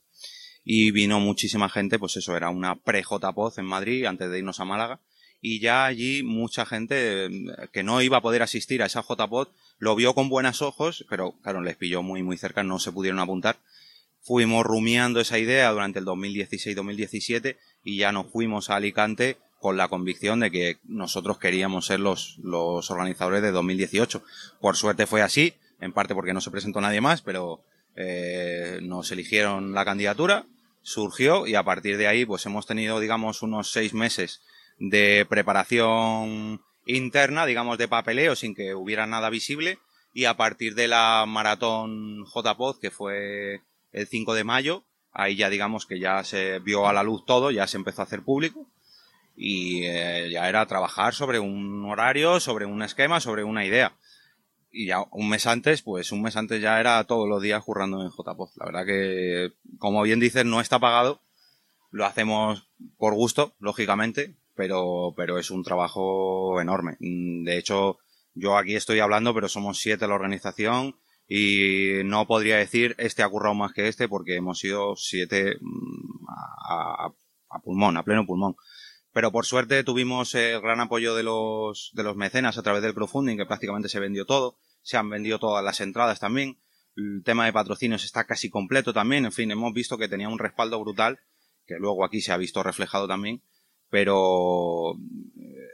y vino muchísima gente, pues eso, era una pre-JPOZ en Madrid antes de irnos a Málaga y ya allí mucha gente eh, que no iba a poder asistir a esa JPOD lo vio con buenos ojos, pero claro, les pilló muy muy cerca, no se pudieron apuntar. Fuimos rumiando esa idea durante el 2016-2017 y ya nos fuimos a Alicante con la convicción de que nosotros queríamos ser los, los organizadores de 2018. Por suerte fue así, en parte porque no se presentó nadie más, pero eh, nos eligieron la candidatura, surgió y a partir de ahí pues hemos tenido digamos unos seis meses de preparación interna, digamos de papeleo sin que hubiera nada visible. Y a partir de la maratón JPOD que fue el 5 de mayo, ahí ya digamos que ya se vio a la luz todo, ya se empezó a hacer público. Y eh, ya era trabajar sobre un horario, sobre un esquema, sobre una idea y ya un mes antes, pues un mes antes ya era todos los días currando en JPOZ. La verdad que, como bien dices, no está pagado. Lo hacemos por gusto, lógicamente, pero, pero es un trabajo enorme. De hecho, yo aquí estoy hablando, pero somos siete la organización y no podría decir este ha currado más que este porque hemos sido siete mm, a, a pulmón, a pleno pulmón. Pero por suerte tuvimos el gran apoyo de los, de los mecenas a través del crowdfunding, que prácticamente se vendió todo. Se han vendido todas las entradas también. El tema de patrocinios está casi completo también. En fin, hemos visto que tenía un respaldo brutal, que luego aquí se ha visto reflejado también. Pero eh,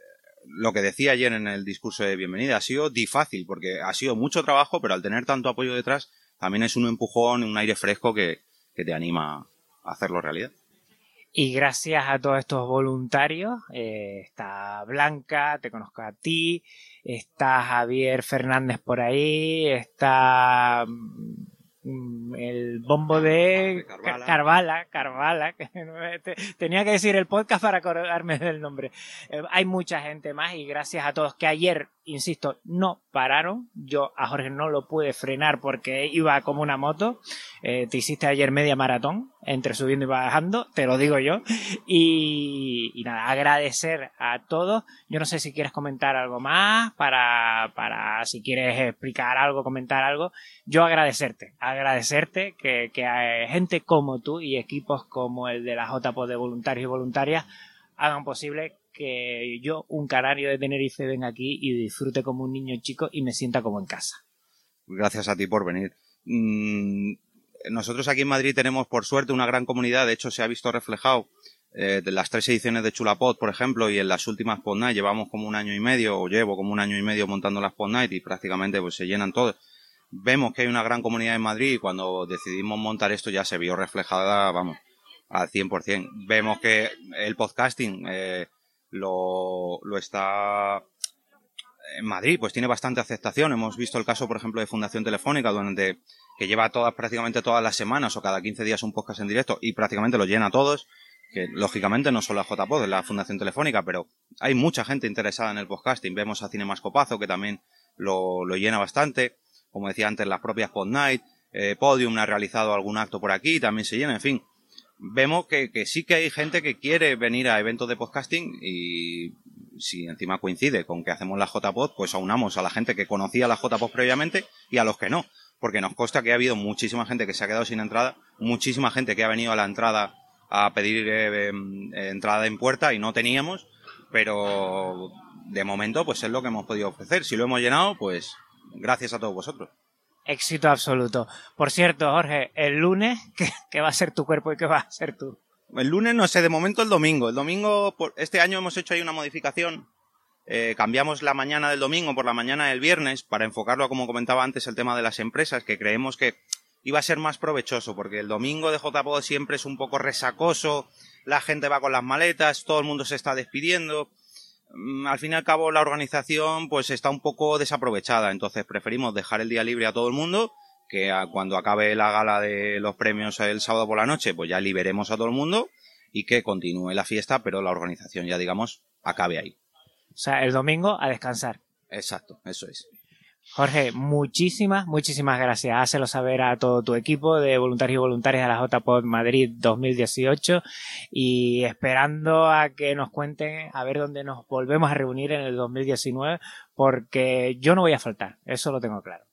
lo que decía ayer en el discurso de bienvenida ha sido difícil, porque ha sido mucho trabajo, pero al tener tanto apoyo detrás, también es un empujón, un aire fresco que, que te anima a hacerlo realidad. Y gracias a todos estos voluntarios, eh, está Blanca, te conozco a ti, está Javier Fernández por ahí, está mm, el bombo de Carvala, Carvala, que tenía que decir el podcast para acordarme del nombre. Eh, hay mucha gente más y gracias a todos que ayer, insisto, no pararon. Yo a Jorge no lo pude frenar porque iba como una moto. Eh, te hiciste ayer media maratón, entre subiendo y bajando, te lo digo yo. Y, nada, agradecer a todos. Yo no sé si quieres comentar algo más, para, para si quieres explicar algo, comentar algo. Yo agradecerte agradecerte que, que gente como tú y equipos como el de la JPO de voluntarios y voluntarias hagan posible que yo, un canario de Tenerife, venga aquí y disfrute como un niño chico y me sienta como en casa. Gracias a ti por venir. Mm, nosotros aquí en Madrid tenemos, por suerte, una gran comunidad. De hecho, se ha visto reflejado eh, las tres ediciones de Chulapod, por ejemplo, y en las últimas Pod Night llevamos como un año y medio, o llevo como un año y medio montando las Pod Night y prácticamente pues se llenan todas vemos que hay una gran comunidad en Madrid y cuando decidimos montar esto ya se vio reflejada, vamos, al 100%. Vemos que el podcasting eh, lo, lo está en Madrid, pues tiene bastante aceptación. Hemos visto el caso, por ejemplo, de Fundación Telefónica, donde que lleva todas, prácticamente todas las semanas o cada 15 días un podcast en directo y prácticamente lo llena a todos, que lógicamente no solo a JPod, es la Fundación Telefónica, pero hay mucha gente interesada en el podcasting. Vemos a Cinemascopazo, que también lo, lo llena bastante como decía antes, las propias Pod Night, eh, Podium ha realizado algún acto por aquí, también se llena, en fin. Vemos que, que, sí que hay gente que quiere venir a eventos de podcasting y si encima coincide con que hacemos la JPod, pues aunamos a la gente que conocía la JPod previamente y a los que no. Porque nos consta que ha habido muchísima gente que se ha quedado sin entrada, muchísima gente que ha venido a la entrada a pedir eh, em, entrada en puerta y no teníamos, pero de momento pues es lo que hemos podido ofrecer. Si lo hemos llenado, pues gracias a todos vosotros. Éxito absoluto. Por cierto, Jorge, el lunes, ¿qué, va a ser tu cuerpo y qué va a ser tú? El lunes no sé, de momento el domingo. El domingo, este año hemos hecho ahí una modificación. Eh, cambiamos la mañana del domingo por la mañana del viernes para enfocarlo, como comentaba antes, el tema de las empresas, que creemos que iba a ser más provechoso, porque el domingo de JPO siempre es un poco resacoso, la gente va con las maletas, todo el mundo se está despidiendo. Mm, al fin y al cabo, la organización pues está un poco desaprovechada, entonces preferimos dejar el día libre a todo el mundo que cuando acabe la gala de los premios el sábado por la noche, pues ya liberemos a todo el mundo y que continúe la fiesta, pero la organización ya, digamos, acabe ahí. O sea, el domingo a descansar. Exacto, eso es. Jorge, muchísimas, muchísimas gracias. Hácelo saber a todo tu equipo de voluntarios y voluntarias de la JPOD Madrid 2018 y esperando a que nos cuenten a ver dónde nos volvemos a reunir en el 2019 porque yo no voy a faltar, eso lo tengo claro.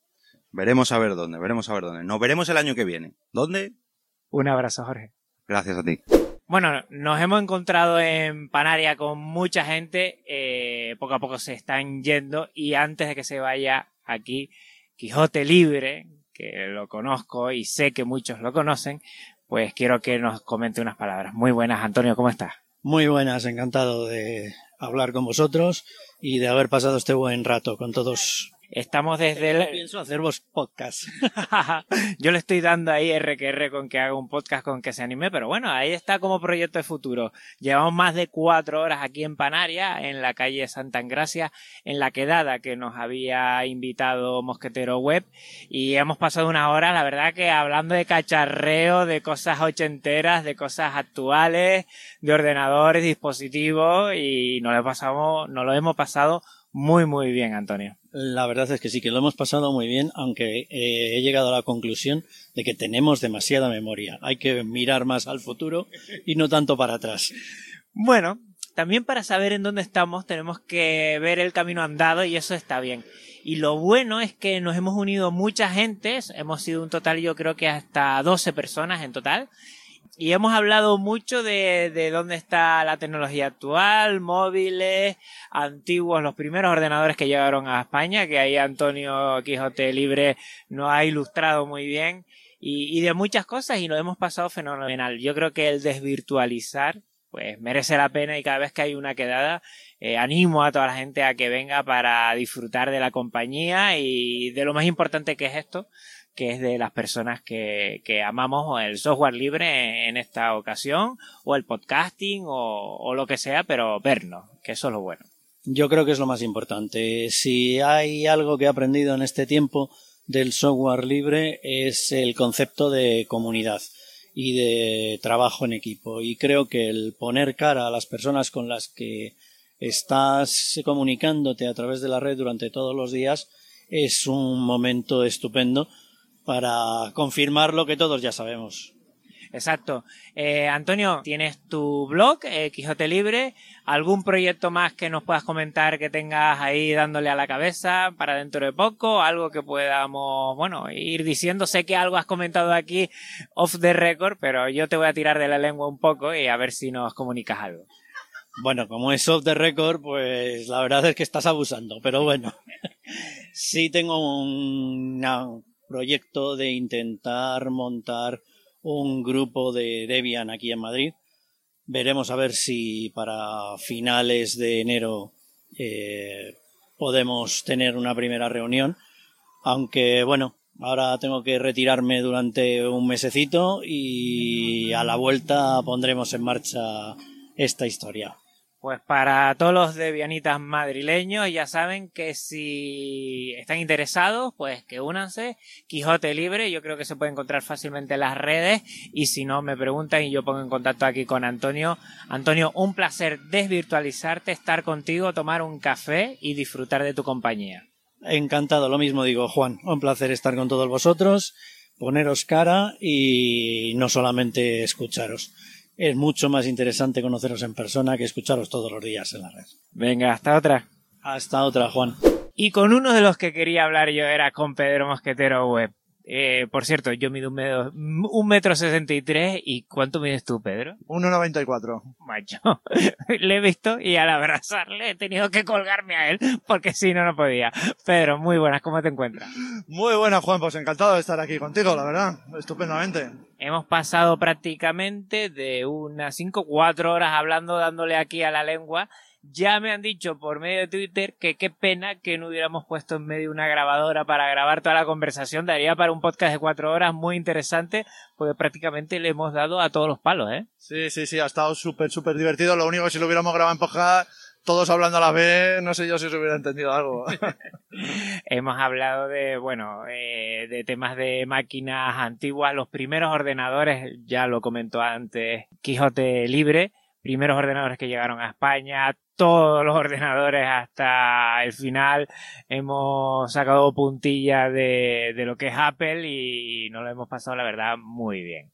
Veremos a ver dónde, veremos a ver dónde. Nos veremos el año que viene. ¿Dónde? Un abrazo, Jorge. Gracias a ti. Bueno, nos hemos encontrado en Panaria con mucha gente, eh, poco a poco se están yendo y antes de que se vaya aquí Quijote Libre, que lo conozco y sé que muchos lo conocen, pues quiero que nos comente unas palabras. Muy buenas, Antonio, ¿cómo estás? Muy buenas, encantado de hablar con vosotros y de haber pasado este buen rato con todos Estamos desde el... Pienso hacer vos podcast. Yo le estoy dando ahí R con que haga un podcast con que se anime, pero bueno, ahí está como proyecto de futuro. Llevamos más de cuatro horas aquí en Panaria, en la calle Santa Engracia, en la quedada que nos había invitado Mosquetero Web, y hemos pasado una hora, la verdad que hablando de cacharreo, de cosas ochenteras, de cosas actuales, de ordenadores, dispositivos, y nos lo, pasamos, nos lo hemos pasado muy, muy bien, Antonio. La verdad es que sí, que lo hemos pasado muy bien, aunque eh, he llegado a la conclusión de que tenemos demasiada memoria. Hay que mirar más al futuro y no tanto para atrás. Bueno, también para saber en dónde estamos tenemos que ver el camino andado y eso está bien. Y lo bueno es que nos hemos unido mucha gente, hemos sido un total yo creo que hasta 12 personas en total, y hemos hablado mucho de, de, dónde está la tecnología actual, móviles, antiguos, los primeros ordenadores que llegaron a España, que ahí Antonio Quijote Libre nos ha ilustrado muy bien, y, y de muchas cosas, y lo hemos pasado fenomenal. Yo creo que el desvirtualizar, pues merece la pena, y cada vez que hay una quedada, eh, animo a toda la gente a que venga para disfrutar de la compañía y de lo más importante que es esto, que es de las personas que, que amamos el software libre en esta ocasión, o el podcasting, o, o lo que sea, pero vernos, que eso es lo bueno. Yo creo que es lo más importante. Si hay algo que he aprendido en este tiempo del software libre es el concepto de comunidad y de trabajo en equipo. Y creo que el poner cara a las personas con las que estás comunicándote a través de la red durante todos los días es un momento estupendo para confirmar lo que todos ya sabemos. Exacto. Eh, Antonio, tienes tu blog, eh, Quijote Libre. ¿Algún proyecto más que nos puedas comentar que tengas ahí dándole a la cabeza para dentro de poco? Algo que podamos, bueno, ir diciendo. Sé que algo has comentado aquí off the record, pero yo te voy a tirar de la lengua un poco y a ver si nos comunicas algo. Bueno, como es off the record, pues la verdad es que estás abusando, pero bueno. sí tengo una proyecto de intentar montar un grupo de Debian aquí en Madrid. Veremos a ver si para finales de enero eh, podemos tener una primera reunión. Aunque bueno, ahora tengo que retirarme durante un mesecito y a la vuelta pondremos en marcha esta historia. Pues para todos los debianitas madrileños ya saben que si están interesados, pues que únanse. Quijote Libre, yo creo que se puede encontrar fácilmente en las redes y si no me preguntan y yo pongo en contacto aquí con Antonio. Antonio, un placer desvirtualizarte, estar contigo, tomar un café y disfrutar de tu compañía. Encantado, lo mismo digo Juan, un placer estar con todos vosotros, poneros cara y no solamente escucharos es mucho más interesante conoceros en persona que escucharos todos los días en la red. Venga, hasta otra. Hasta otra, Juan. Y con uno de los que quería hablar yo era con Pedro Mosquetero Web. Eh, por cierto, yo mido un metro, un metro sesenta y tres. ¿Y cuánto mides tú, Pedro? 1,94. Macho, le he visto y al abrazarle he tenido que colgarme a él porque si no, no podía. Pedro, muy buenas, ¿cómo te encuentras? Muy buenas, Juan, pues encantado de estar aquí contigo, la verdad. Estupendamente. Hemos pasado prácticamente de unas 5 4 horas hablando, dándole aquí a la lengua ya me han dicho por medio de Twitter que qué pena que no hubiéramos puesto en medio una grabadora para grabar toda la conversación. Daría para un podcast de cuatro horas muy interesante, porque prácticamente le hemos dado a todos los palos, ¿eh? Sí, sí, sí, ha estado súper, súper divertido. Lo único que si lo hubiéramos grabado en podcast, todos hablando a la vez, no sé yo si se hubiera entendido algo. Hemos hablado de, bueno, eh, de temas de máquinas antiguas, los primeros ordenadores, ya lo comentó antes Quijote Libre, primeros ordenadores que llegaron a España, todos los ordenadores hasta el final. Hemos sacado puntilla de, de lo que es Apple y nos lo hemos pasado, la verdad, muy bien.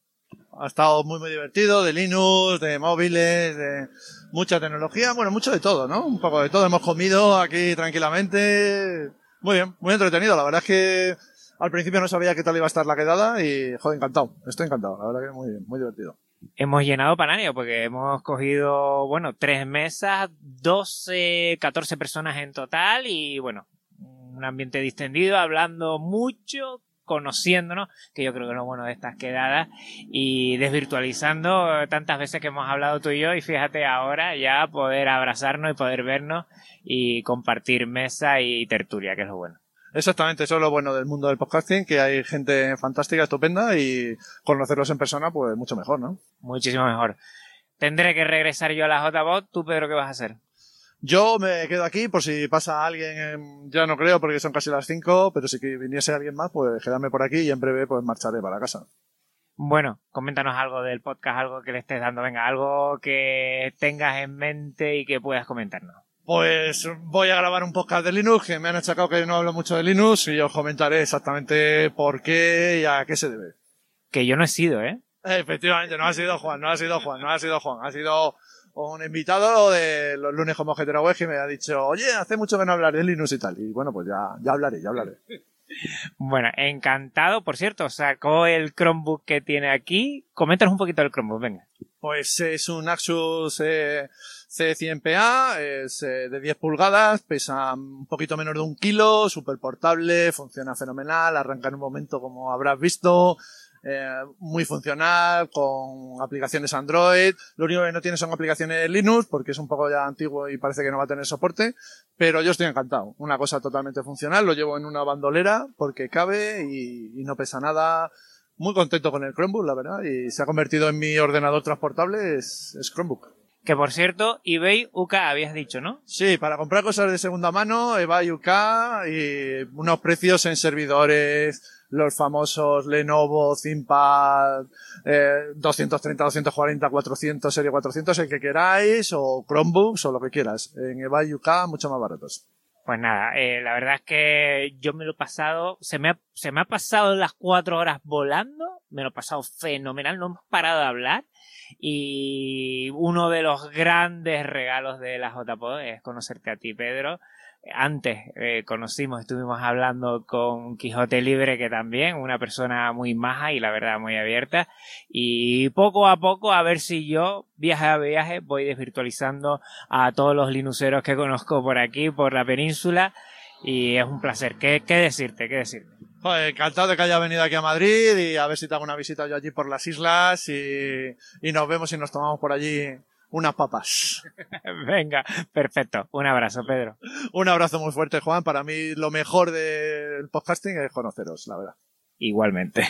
Ha estado muy, muy divertido, de Linux, de móviles, de mucha tecnología, bueno, mucho de todo, ¿no? Un poco de todo. Hemos comido aquí tranquilamente. Muy bien, muy entretenido. La verdad es que al principio no sabía qué tal iba a estar la quedada y, joder, encantado. Estoy encantado. La verdad que muy bien, muy divertido hemos llenado Panario porque hemos cogido, bueno, tres mesas, 12, 14 personas en total y, bueno, un ambiente distendido, hablando mucho, conociéndonos, que yo creo que es lo bueno de estas quedadas, y desvirtualizando tantas veces que hemos hablado tú y yo, y fíjate ahora ya poder abrazarnos y poder vernos y compartir mesa y tertulia, que es lo bueno. Exactamente, eso es lo bueno del mundo del podcasting, que hay gente fantástica, estupenda y conocerlos en persona, pues mucho mejor, ¿no? Muchísimo mejor. Tendré que regresar yo a la JBot. ¿Tú, Pedro, qué vas a hacer? Yo me quedo aquí por si pasa alguien, ya no creo porque son casi las 5, pero si viniese alguien más, pues quedarme por aquí y en breve pues marcharé para casa. Bueno, coméntanos algo del podcast, algo que le estés dando, venga, algo que tengas en mente y que puedas comentarnos. Pues voy a grabar un podcast de Linux, que me han achacado que no hablo mucho de Linux y os comentaré exactamente por qué y a qué se debe. Que yo no he sido, ¿eh? Efectivamente, no ha sido Juan, no ha sido Juan, no ha sido Juan, ha sido un invitado de los lunes como Web que me ha dicho, oye, hace mucho que no hablar de Linux y tal. Y bueno, pues ya, ya hablaré, ya hablaré. Bueno, encantado. Por cierto, sacó el Chromebook que tiene aquí. Coméntanos un poquito del Chromebook, venga. Pues es un Asus eh, C100PA, es eh, de 10 pulgadas, pesa un poquito menos de un kilo, súper portable, funciona fenomenal, arranca en un momento como habrás visto, eh, muy funcional, con aplicaciones Android. Lo único que no tiene son aplicaciones Linux, porque es un poco ya antiguo y parece que no va a tener soporte, pero yo estoy encantado. Una cosa totalmente funcional, lo llevo en una bandolera porque cabe y, no pesa nada. Muy contento con el Chromebook, la verdad, y se ha convertido en mi ordenador transportable, es Chromebook. Que por cierto, eBay UK habías dicho, ¿no? Sí, para comprar cosas de segunda mano, eBay UK y unos precios en servidores, los famosos Lenovo, ThinkPad, eh, 230, 240, 400, serie 400, el que queráis, o Chromebooks o lo que quieras. En eBay UK mucho más baratos. Pues nada, eh, la verdad es que yo me lo he pasado, se me ha, se me ha pasado las cuatro horas volando, me lo he pasado fenomenal, no hemos parado de hablar y uno de los grandes regalos de la JPO es conocerte a ti, Pedro. Antes eh, conocimos, estuvimos hablando con Quijote Libre, que también, una persona muy maja y la verdad muy abierta. Y poco a poco, a ver si yo, viaje a viaje, voy desvirtualizando a todos los linuceros que conozco por aquí, por la península. Y es un placer. ¿Qué, qué decirte? ¿Qué decirte? Joder, encantado de que haya venido aquí a Madrid y a ver si te hago una visita yo allí por las islas y, y nos vemos y nos tomamos por allí unas papas. Venga, perfecto. Un abrazo, Pedro. Un abrazo muy fuerte, Juan. Para mí lo mejor del podcasting es conoceros, la verdad. Igualmente.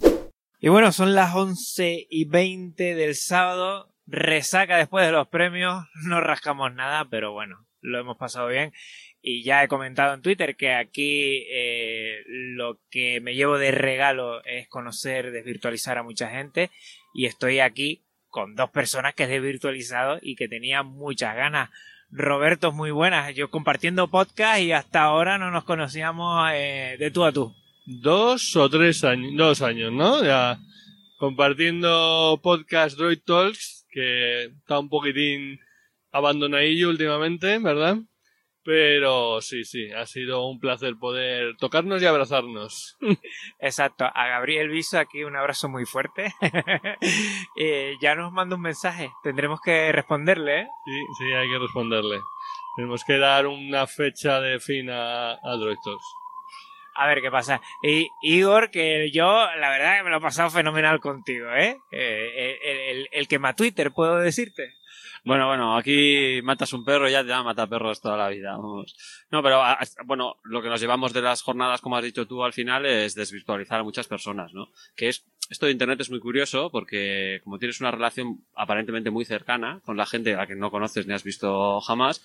y bueno, son las 11 y 20 del sábado. Resaca después de los premios. No rascamos nada, pero bueno, lo hemos pasado bien. Y ya he comentado en Twitter que aquí eh, lo que me llevo de regalo es conocer, desvirtualizar a mucha gente. Y estoy aquí con dos personas que he desvirtualizado y que tenía muchas ganas. Roberto, muy buenas. Yo compartiendo podcast y hasta ahora no nos conocíamos eh, de tú a tú. Dos o tres años, dos años, ¿no? Ya compartiendo podcast Droid Talks, que está un poquitín abandonadillo últimamente, ¿verdad? Pero sí, sí, ha sido un placer poder tocarnos y abrazarnos. Exacto, a Gabriel Viso aquí un abrazo muy fuerte. Eh, ya nos manda un mensaje, tendremos que responderle. ¿eh? Sí, sí, hay que responderle. Tenemos que dar una fecha de fin a, a. A ver qué pasa. Y Igor, que yo, la verdad, que me lo he pasado fenomenal contigo, ¿eh? eh el, el, el quema Twitter, puedo decirte. Bueno, bueno, aquí matas un perro y ya te van a matar perros toda la vida. No, pero a- a- bueno, lo que nos llevamos de las jornadas, como has dicho tú al final, es desvirtualizar a muchas personas, ¿no? Que es, esto de internet es muy curioso porque como tienes una relación aparentemente muy cercana con la gente a la que no conoces ni has visto jamás,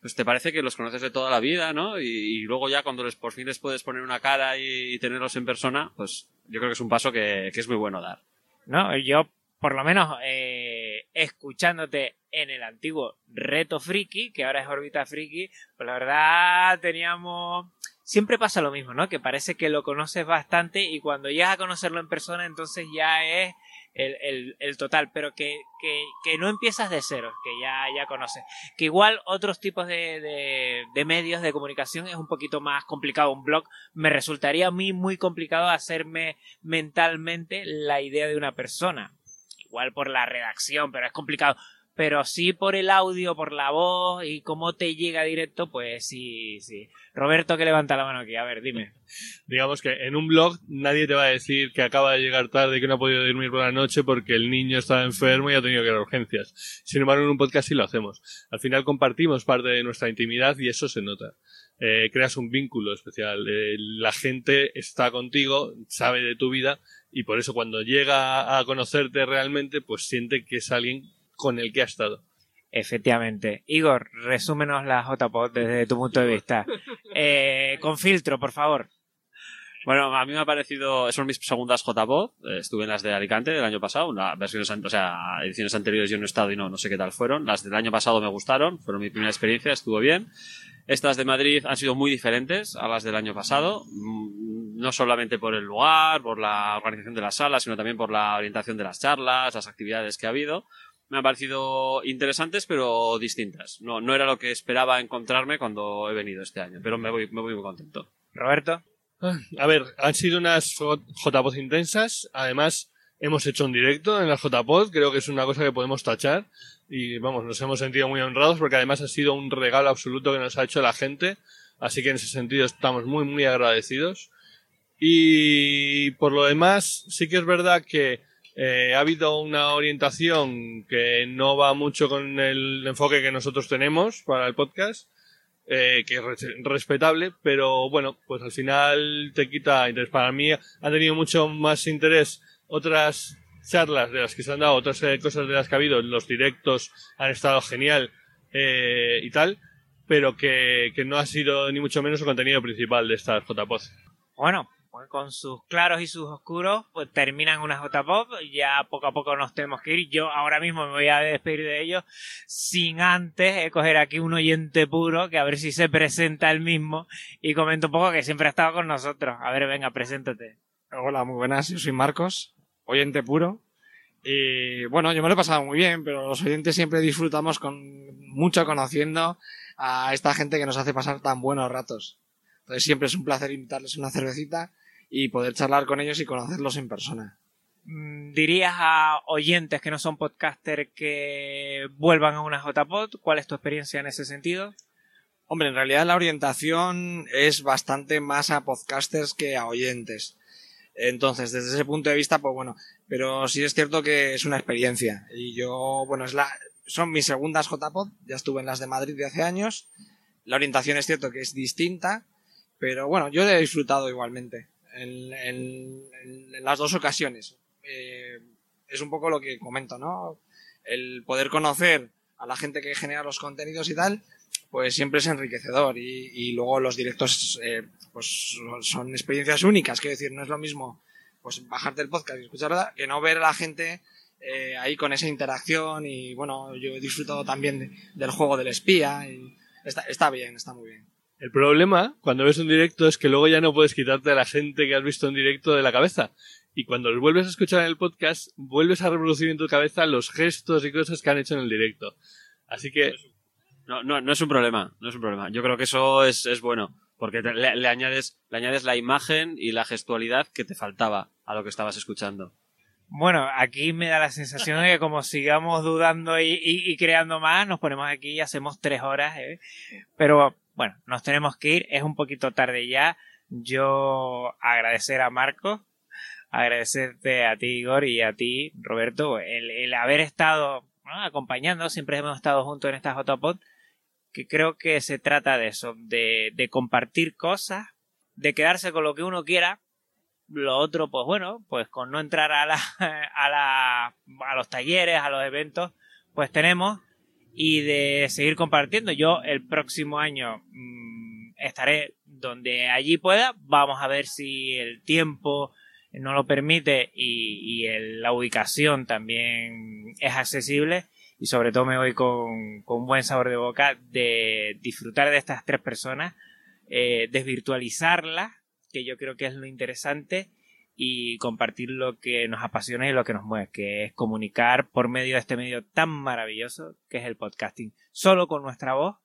pues te parece que los conoces de toda la vida, ¿no? Y, y luego ya cuando les, por fin les puedes poner una cara y, tenerlos en persona, pues yo creo que es un paso que, que es muy bueno dar. ¿no? Yo, por lo menos, eh, escuchándote en el antiguo Reto Friki, que ahora es Órbita Friki, pues la verdad teníamos... Siempre pasa lo mismo, ¿no? Que parece que lo conoces bastante y cuando llegas a conocerlo en persona, entonces ya es el, el, el total, pero que, que, que no empiezas de cero, que ya, ya conoces. Que igual otros tipos de, de, de medios de comunicación es un poquito más complicado. Un blog me resultaría a mí muy complicado hacerme mentalmente la idea de una persona. Igual por la redacción, pero es complicado. Pero sí por el audio, por la voz y cómo te llega directo, pues sí, sí. Roberto que levanta la mano aquí, a ver, dime. Digamos que en un blog nadie te va a decir que acaba de llegar tarde que no ha podido dormir por la noche porque el niño estaba enfermo y ha tenido que ir a urgencias. Sin embargo, en un podcast sí lo hacemos. Al final compartimos parte de nuestra intimidad y eso se nota. Eh, creas un vínculo especial. Eh, la gente está contigo, sabe de tu vida y por eso cuando llega a conocerte realmente, pues siente que es alguien con el que ha estado. Efectivamente. Igor, resúmenos la JPod desde tu punto de vista. Eh, con filtro, por favor. Bueno, a mí me ha parecido, son mis segundas JPod, eh, estuve en las de Alicante del año pasado, las versiones, o sea, ediciones anteriores yo no he estado y no, no sé qué tal fueron, las del año pasado me gustaron, fueron mi primera experiencia, estuvo bien. Estas de Madrid han sido muy diferentes a las del año pasado, mm, no solamente por el lugar, por la organización de las salas, sino también por la orientación de las charlas, las actividades que ha habido. Me han parecido interesantes, pero distintas. No, no era lo que esperaba encontrarme cuando he venido este año, pero me voy, me voy muy contento. Roberto. A ver, han sido unas JPod intensas. Además, hemos hecho un directo en las JPod. Creo que es una cosa que podemos tachar. Y vamos, nos hemos sentido muy honrados porque además ha sido un regalo absoluto que nos ha hecho la gente. Así que en ese sentido estamos muy, muy agradecidos. Y por lo demás, sí que es verdad que eh, ha habido una orientación que no va mucho con el enfoque que nosotros tenemos para el podcast eh, que es res- respetable, pero bueno, pues al final te quita interés. Para mí ha tenido mucho más interés otras charlas de las que se han dado, otras eh, cosas de las que ha habido, los directos han estado genial eh, y tal, pero que, que no ha sido ni mucho menos el contenido principal de estas JPod. Bueno, con sus claros y sus oscuros, pues terminan una JPOP. Ya poco a poco nos tenemos que ir. Yo ahora mismo me voy a despedir de ellos sin antes eh, coger aquí un oyente puro que a ver si se presenta el mismo y comenta un poco que siempre ha estado con nosotros. A ver, venga, preséntate. Hola, muy buenas, yo soy Marcos, oyente puro. Y bueno, yo me lo he pasado muy bien, pero los oyentes siempre disfrutamos con mucho conociendo a esta gente que nos hace pasar tan buenos ratos. Entonces siempre es un placer invitarles una cervecita y poder charlar con ellos y conocerlos en persona. Mm, ¿Dirías a oyentes que no son podcaster que vuelvan a una JPod? ¿Cuál es tu experiencia en ese sentido? Hombre, en realidad la orientación es bastante más a podcasters que a oyentes. Entonces, desde ese punto de vista, pues bueno, pero sí es cierto que es una experiencia. Y yo, bueno, es la, son mis segundas JPod, ya estuve en las de Madrid de hace años. La orientación es cierto que es distinta, pero bueno, yo he disfrutado igualmente en, las dos ocasiones. Eh, es un poco lo que comento, ¿no? El poder conocer a la gente que genera los contenidos y tal, pues siempre es enriquecedor y, y luego los directos eh, pues son experiencias únicas, quiero decir, no es lo mismo pues bajarte el podcast y escucharla que no ver a la gente eh, ahí con esa interacción y bueno, yo he disfrutado también de- del juego del espía y está, está bien, está muy bien. El problema cuando ves un directo es que luego ya no puedes quitarte a la gente que has visto en directo de la cabeza. Y cuando los vuelves a escuchar en el podcast, vuelves a reproducir en tu cabeza los gestos y cosas que han hecho en el directo. Así que No, no, no es un problema, no es un problema. Yo creo que eso es, es bueno, porque te- le, le añades, le añades la imagen y la gestualidad que te faltaba a lo que estabas escuchando. Bueno, aquí me da la sensación de que como sigamos dudando y, y- y creando más, nos ponemos aquí y hacemos tres horas. ¿eh? Pero bueno, nos tenemos que ir. Es un poquito tarde ya. Yo agradecer a Marco, agradecerte a ti, Igor, y a ti, Roberto, el, haber estado acompañando. Siempre hemos estado juntos en esta JPod, que creo que se trata de eso, de, de compartir cosas, de quedarse con lo que uno quiera, lo otro, pues bueno, pues con no entrar a, la, a, la, a los talleres, a los eventos, pues tenemos y de seguir compartiendo. Yo el próximo año mm, estaré donde allí pueda. Vamos a ver si el tiempo no lo permite y, y la ubicación también es accesible. Y sobre todo me voy con, con buen sabor de boca de disfrutar de estas tres personas, eh, desvirtualizarlas, que yo creo que es lo interesante, y compartir lo que nos apasiona y lo que nos mueve, que es comunicar por medio de este medio tan maravilloso que es el podcasting. Solo con nuestra voz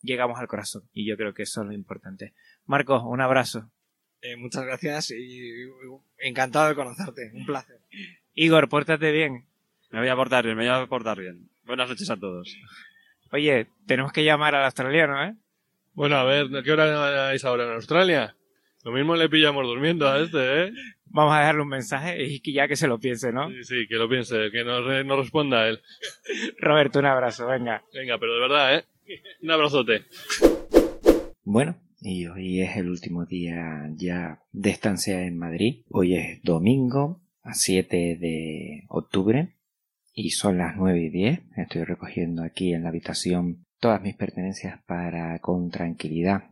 llegamos al corazón y yo creo que eso es lo importante. Marcos, un abrazo. Eh, muchas gracias y encantado de conocerte. Un placer. Igor, pórtate bien. Me voy a portar bien, me voy a portar bien. Buenas noches a todos. Oye, tenemos que llamar al australiano, ¿eh? Bueno, a ver, ¿qué hora es ahora en Australia? Lo mismo le pillamos durmiendo a este, ¿eh? Vamos a dejarle un mensaje y que ya que se lo piense, ¿no? Sí, sí, que lo piense, que nos, re- nos responda él. Roberto, un abrazo, venga. Venga, pero de verdad, ¿eh? Un abrazote. Bueno, y hoy es el último día ya de estancia en Madrid. Hoy es domingo, a 7 de octubre, y son las 9 y 10. Estoy recogiendo aquí en la habitación todas mis pertenencias para con tranquilidad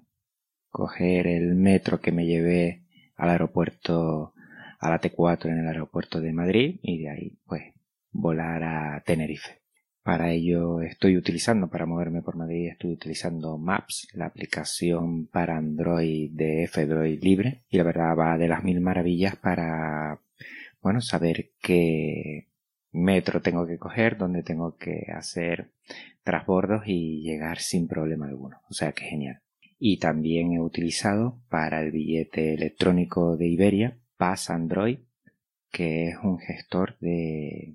coger el metro que me llevé al aeropuerto, a la T4 en el aeropuerto de Madrid y de ahí pues volar a Tenerife. Para ello estoy utilizando, para moverme por Madrid, estoy utilizando Maps, la aplicación para Android de F-Droid libre. Y la verdad va de las mil maravillas para, bueno, saber qué metro tengo que coger, dónde tengo que hacer trasbordos y llegar sin problema alguno. O sea que genial. Y también he utilizado para el billete electrónico de Iberia Pass Android, que es un gestor de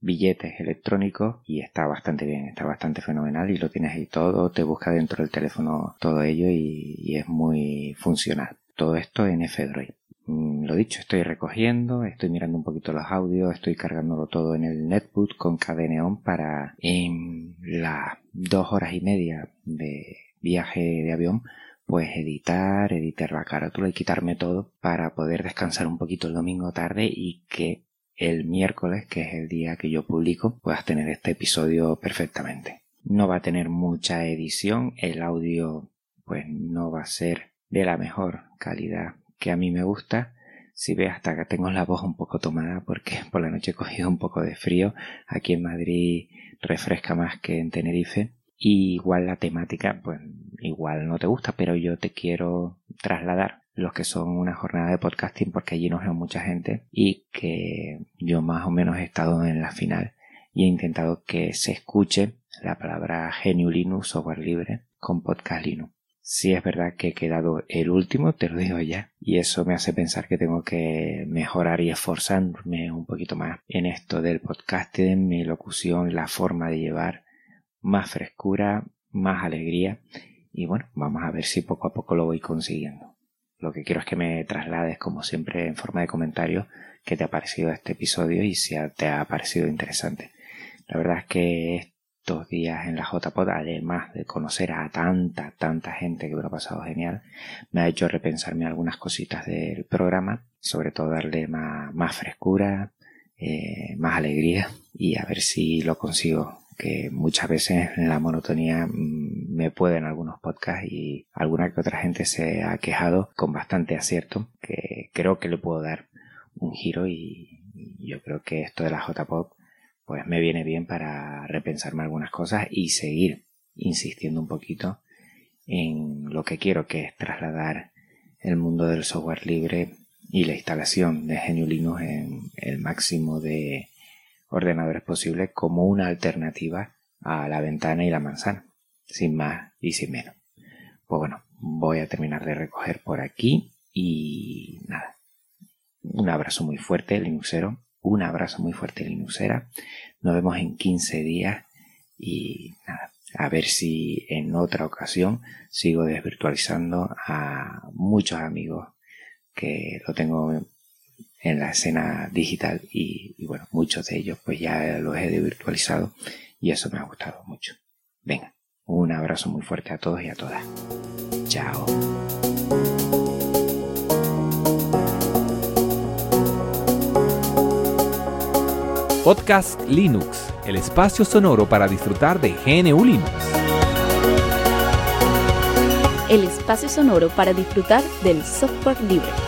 billetes electrónicos y está bastante bien, está bastante fenomenal y lo tienes ahí todo, te busca dentro del teléfono todo ello y, es muy funcional. Todo esto en F-Droid. Mm, Lo dicho, estoy recogiendo, estoy mirando un poquito los audios, estoy cargándolo todo en el netbook con KDNeon para en las dos horas y media de viaje de avión pues editar, editar la carátula y quitarme todo para poder descansar un poquito el domingo tarde y que el miércoles, que es el día que yo publico, puedas tener este episodio perfectamente. No va a tener mucha edición, el audio pues no va a ser de la mejor calidad que a mí me gusta. Si ve hasta que tengo la voz un poco tomada porque por la noche he cogido un poco de frío. Aquí en Madrid refresca más que en Tenerife. Y igual la temática, pues igual no te gusta, pero yo te quiero trasladar los que son una jornada de podcasting porque allí nos veo mucha gente y que yo más o menos he estado en la final y he intentado que se escuche la palabra GNU Linux, software libre, con podcast Linux. Si es verdad que he quedado el último, te lo digo ya, y eso me hace pensar que tengo que mejorar y esforzarme un poquito más en esto del podcasting, mi locución, la forma de llevar más frescura, más alegría, y bueno, vamos a ver si poco a poco lo voy consiguiendo. Lo que quiero es que me traslades, como siempre, en forma de comentario, qué te ha parecido este episodio y si te ha parecido interesante. La verdad es que estos días en la JPod, además de conocer a tanta, tanta gente que me lo ha pasado genial, me ha hecho repensarme algunas cositas del programa, sobre todo darle más, más frescura, eh, más alegría y a ver si lo consigo que muchas veces en la monotonía mm, me pueden algunos podcasts y alguna que otra gente se ha quejado con bastante acierto que creo que le puedo dar un giro y, yo creo que esto de la JPod pues me viene bien para repensarme algunas cosas y seguir insistiendo un poquito en lo que quiero que es trasladar el mundo del software libre y la instalación de GNU Linux en el máximo de ordenadores posible como una alternativa a la ventana y la manzana. sin más y sin menos. Pues bueno, voy a terminar de recoger por aquí y nada. Un abrazo muy fuerte, Linuxero. Un abrazo muy fuerte, Linuxera. Nos vemos en 15 días y nada. A ver si en otra ocasión sigo desvirtualizando a muchos amigos que lo tengo en la escena digital y, y, bueno, muchos de ellos pues ya los he desvirtualizado y eso me ha gustado mucho. Venga, un abrazo muy fuerte a todos y a todas. Chao. Podcast Linux, el espacio sonoro para disfrutar de GNU Linux. El espacio sonoro para disfrutar del software libre.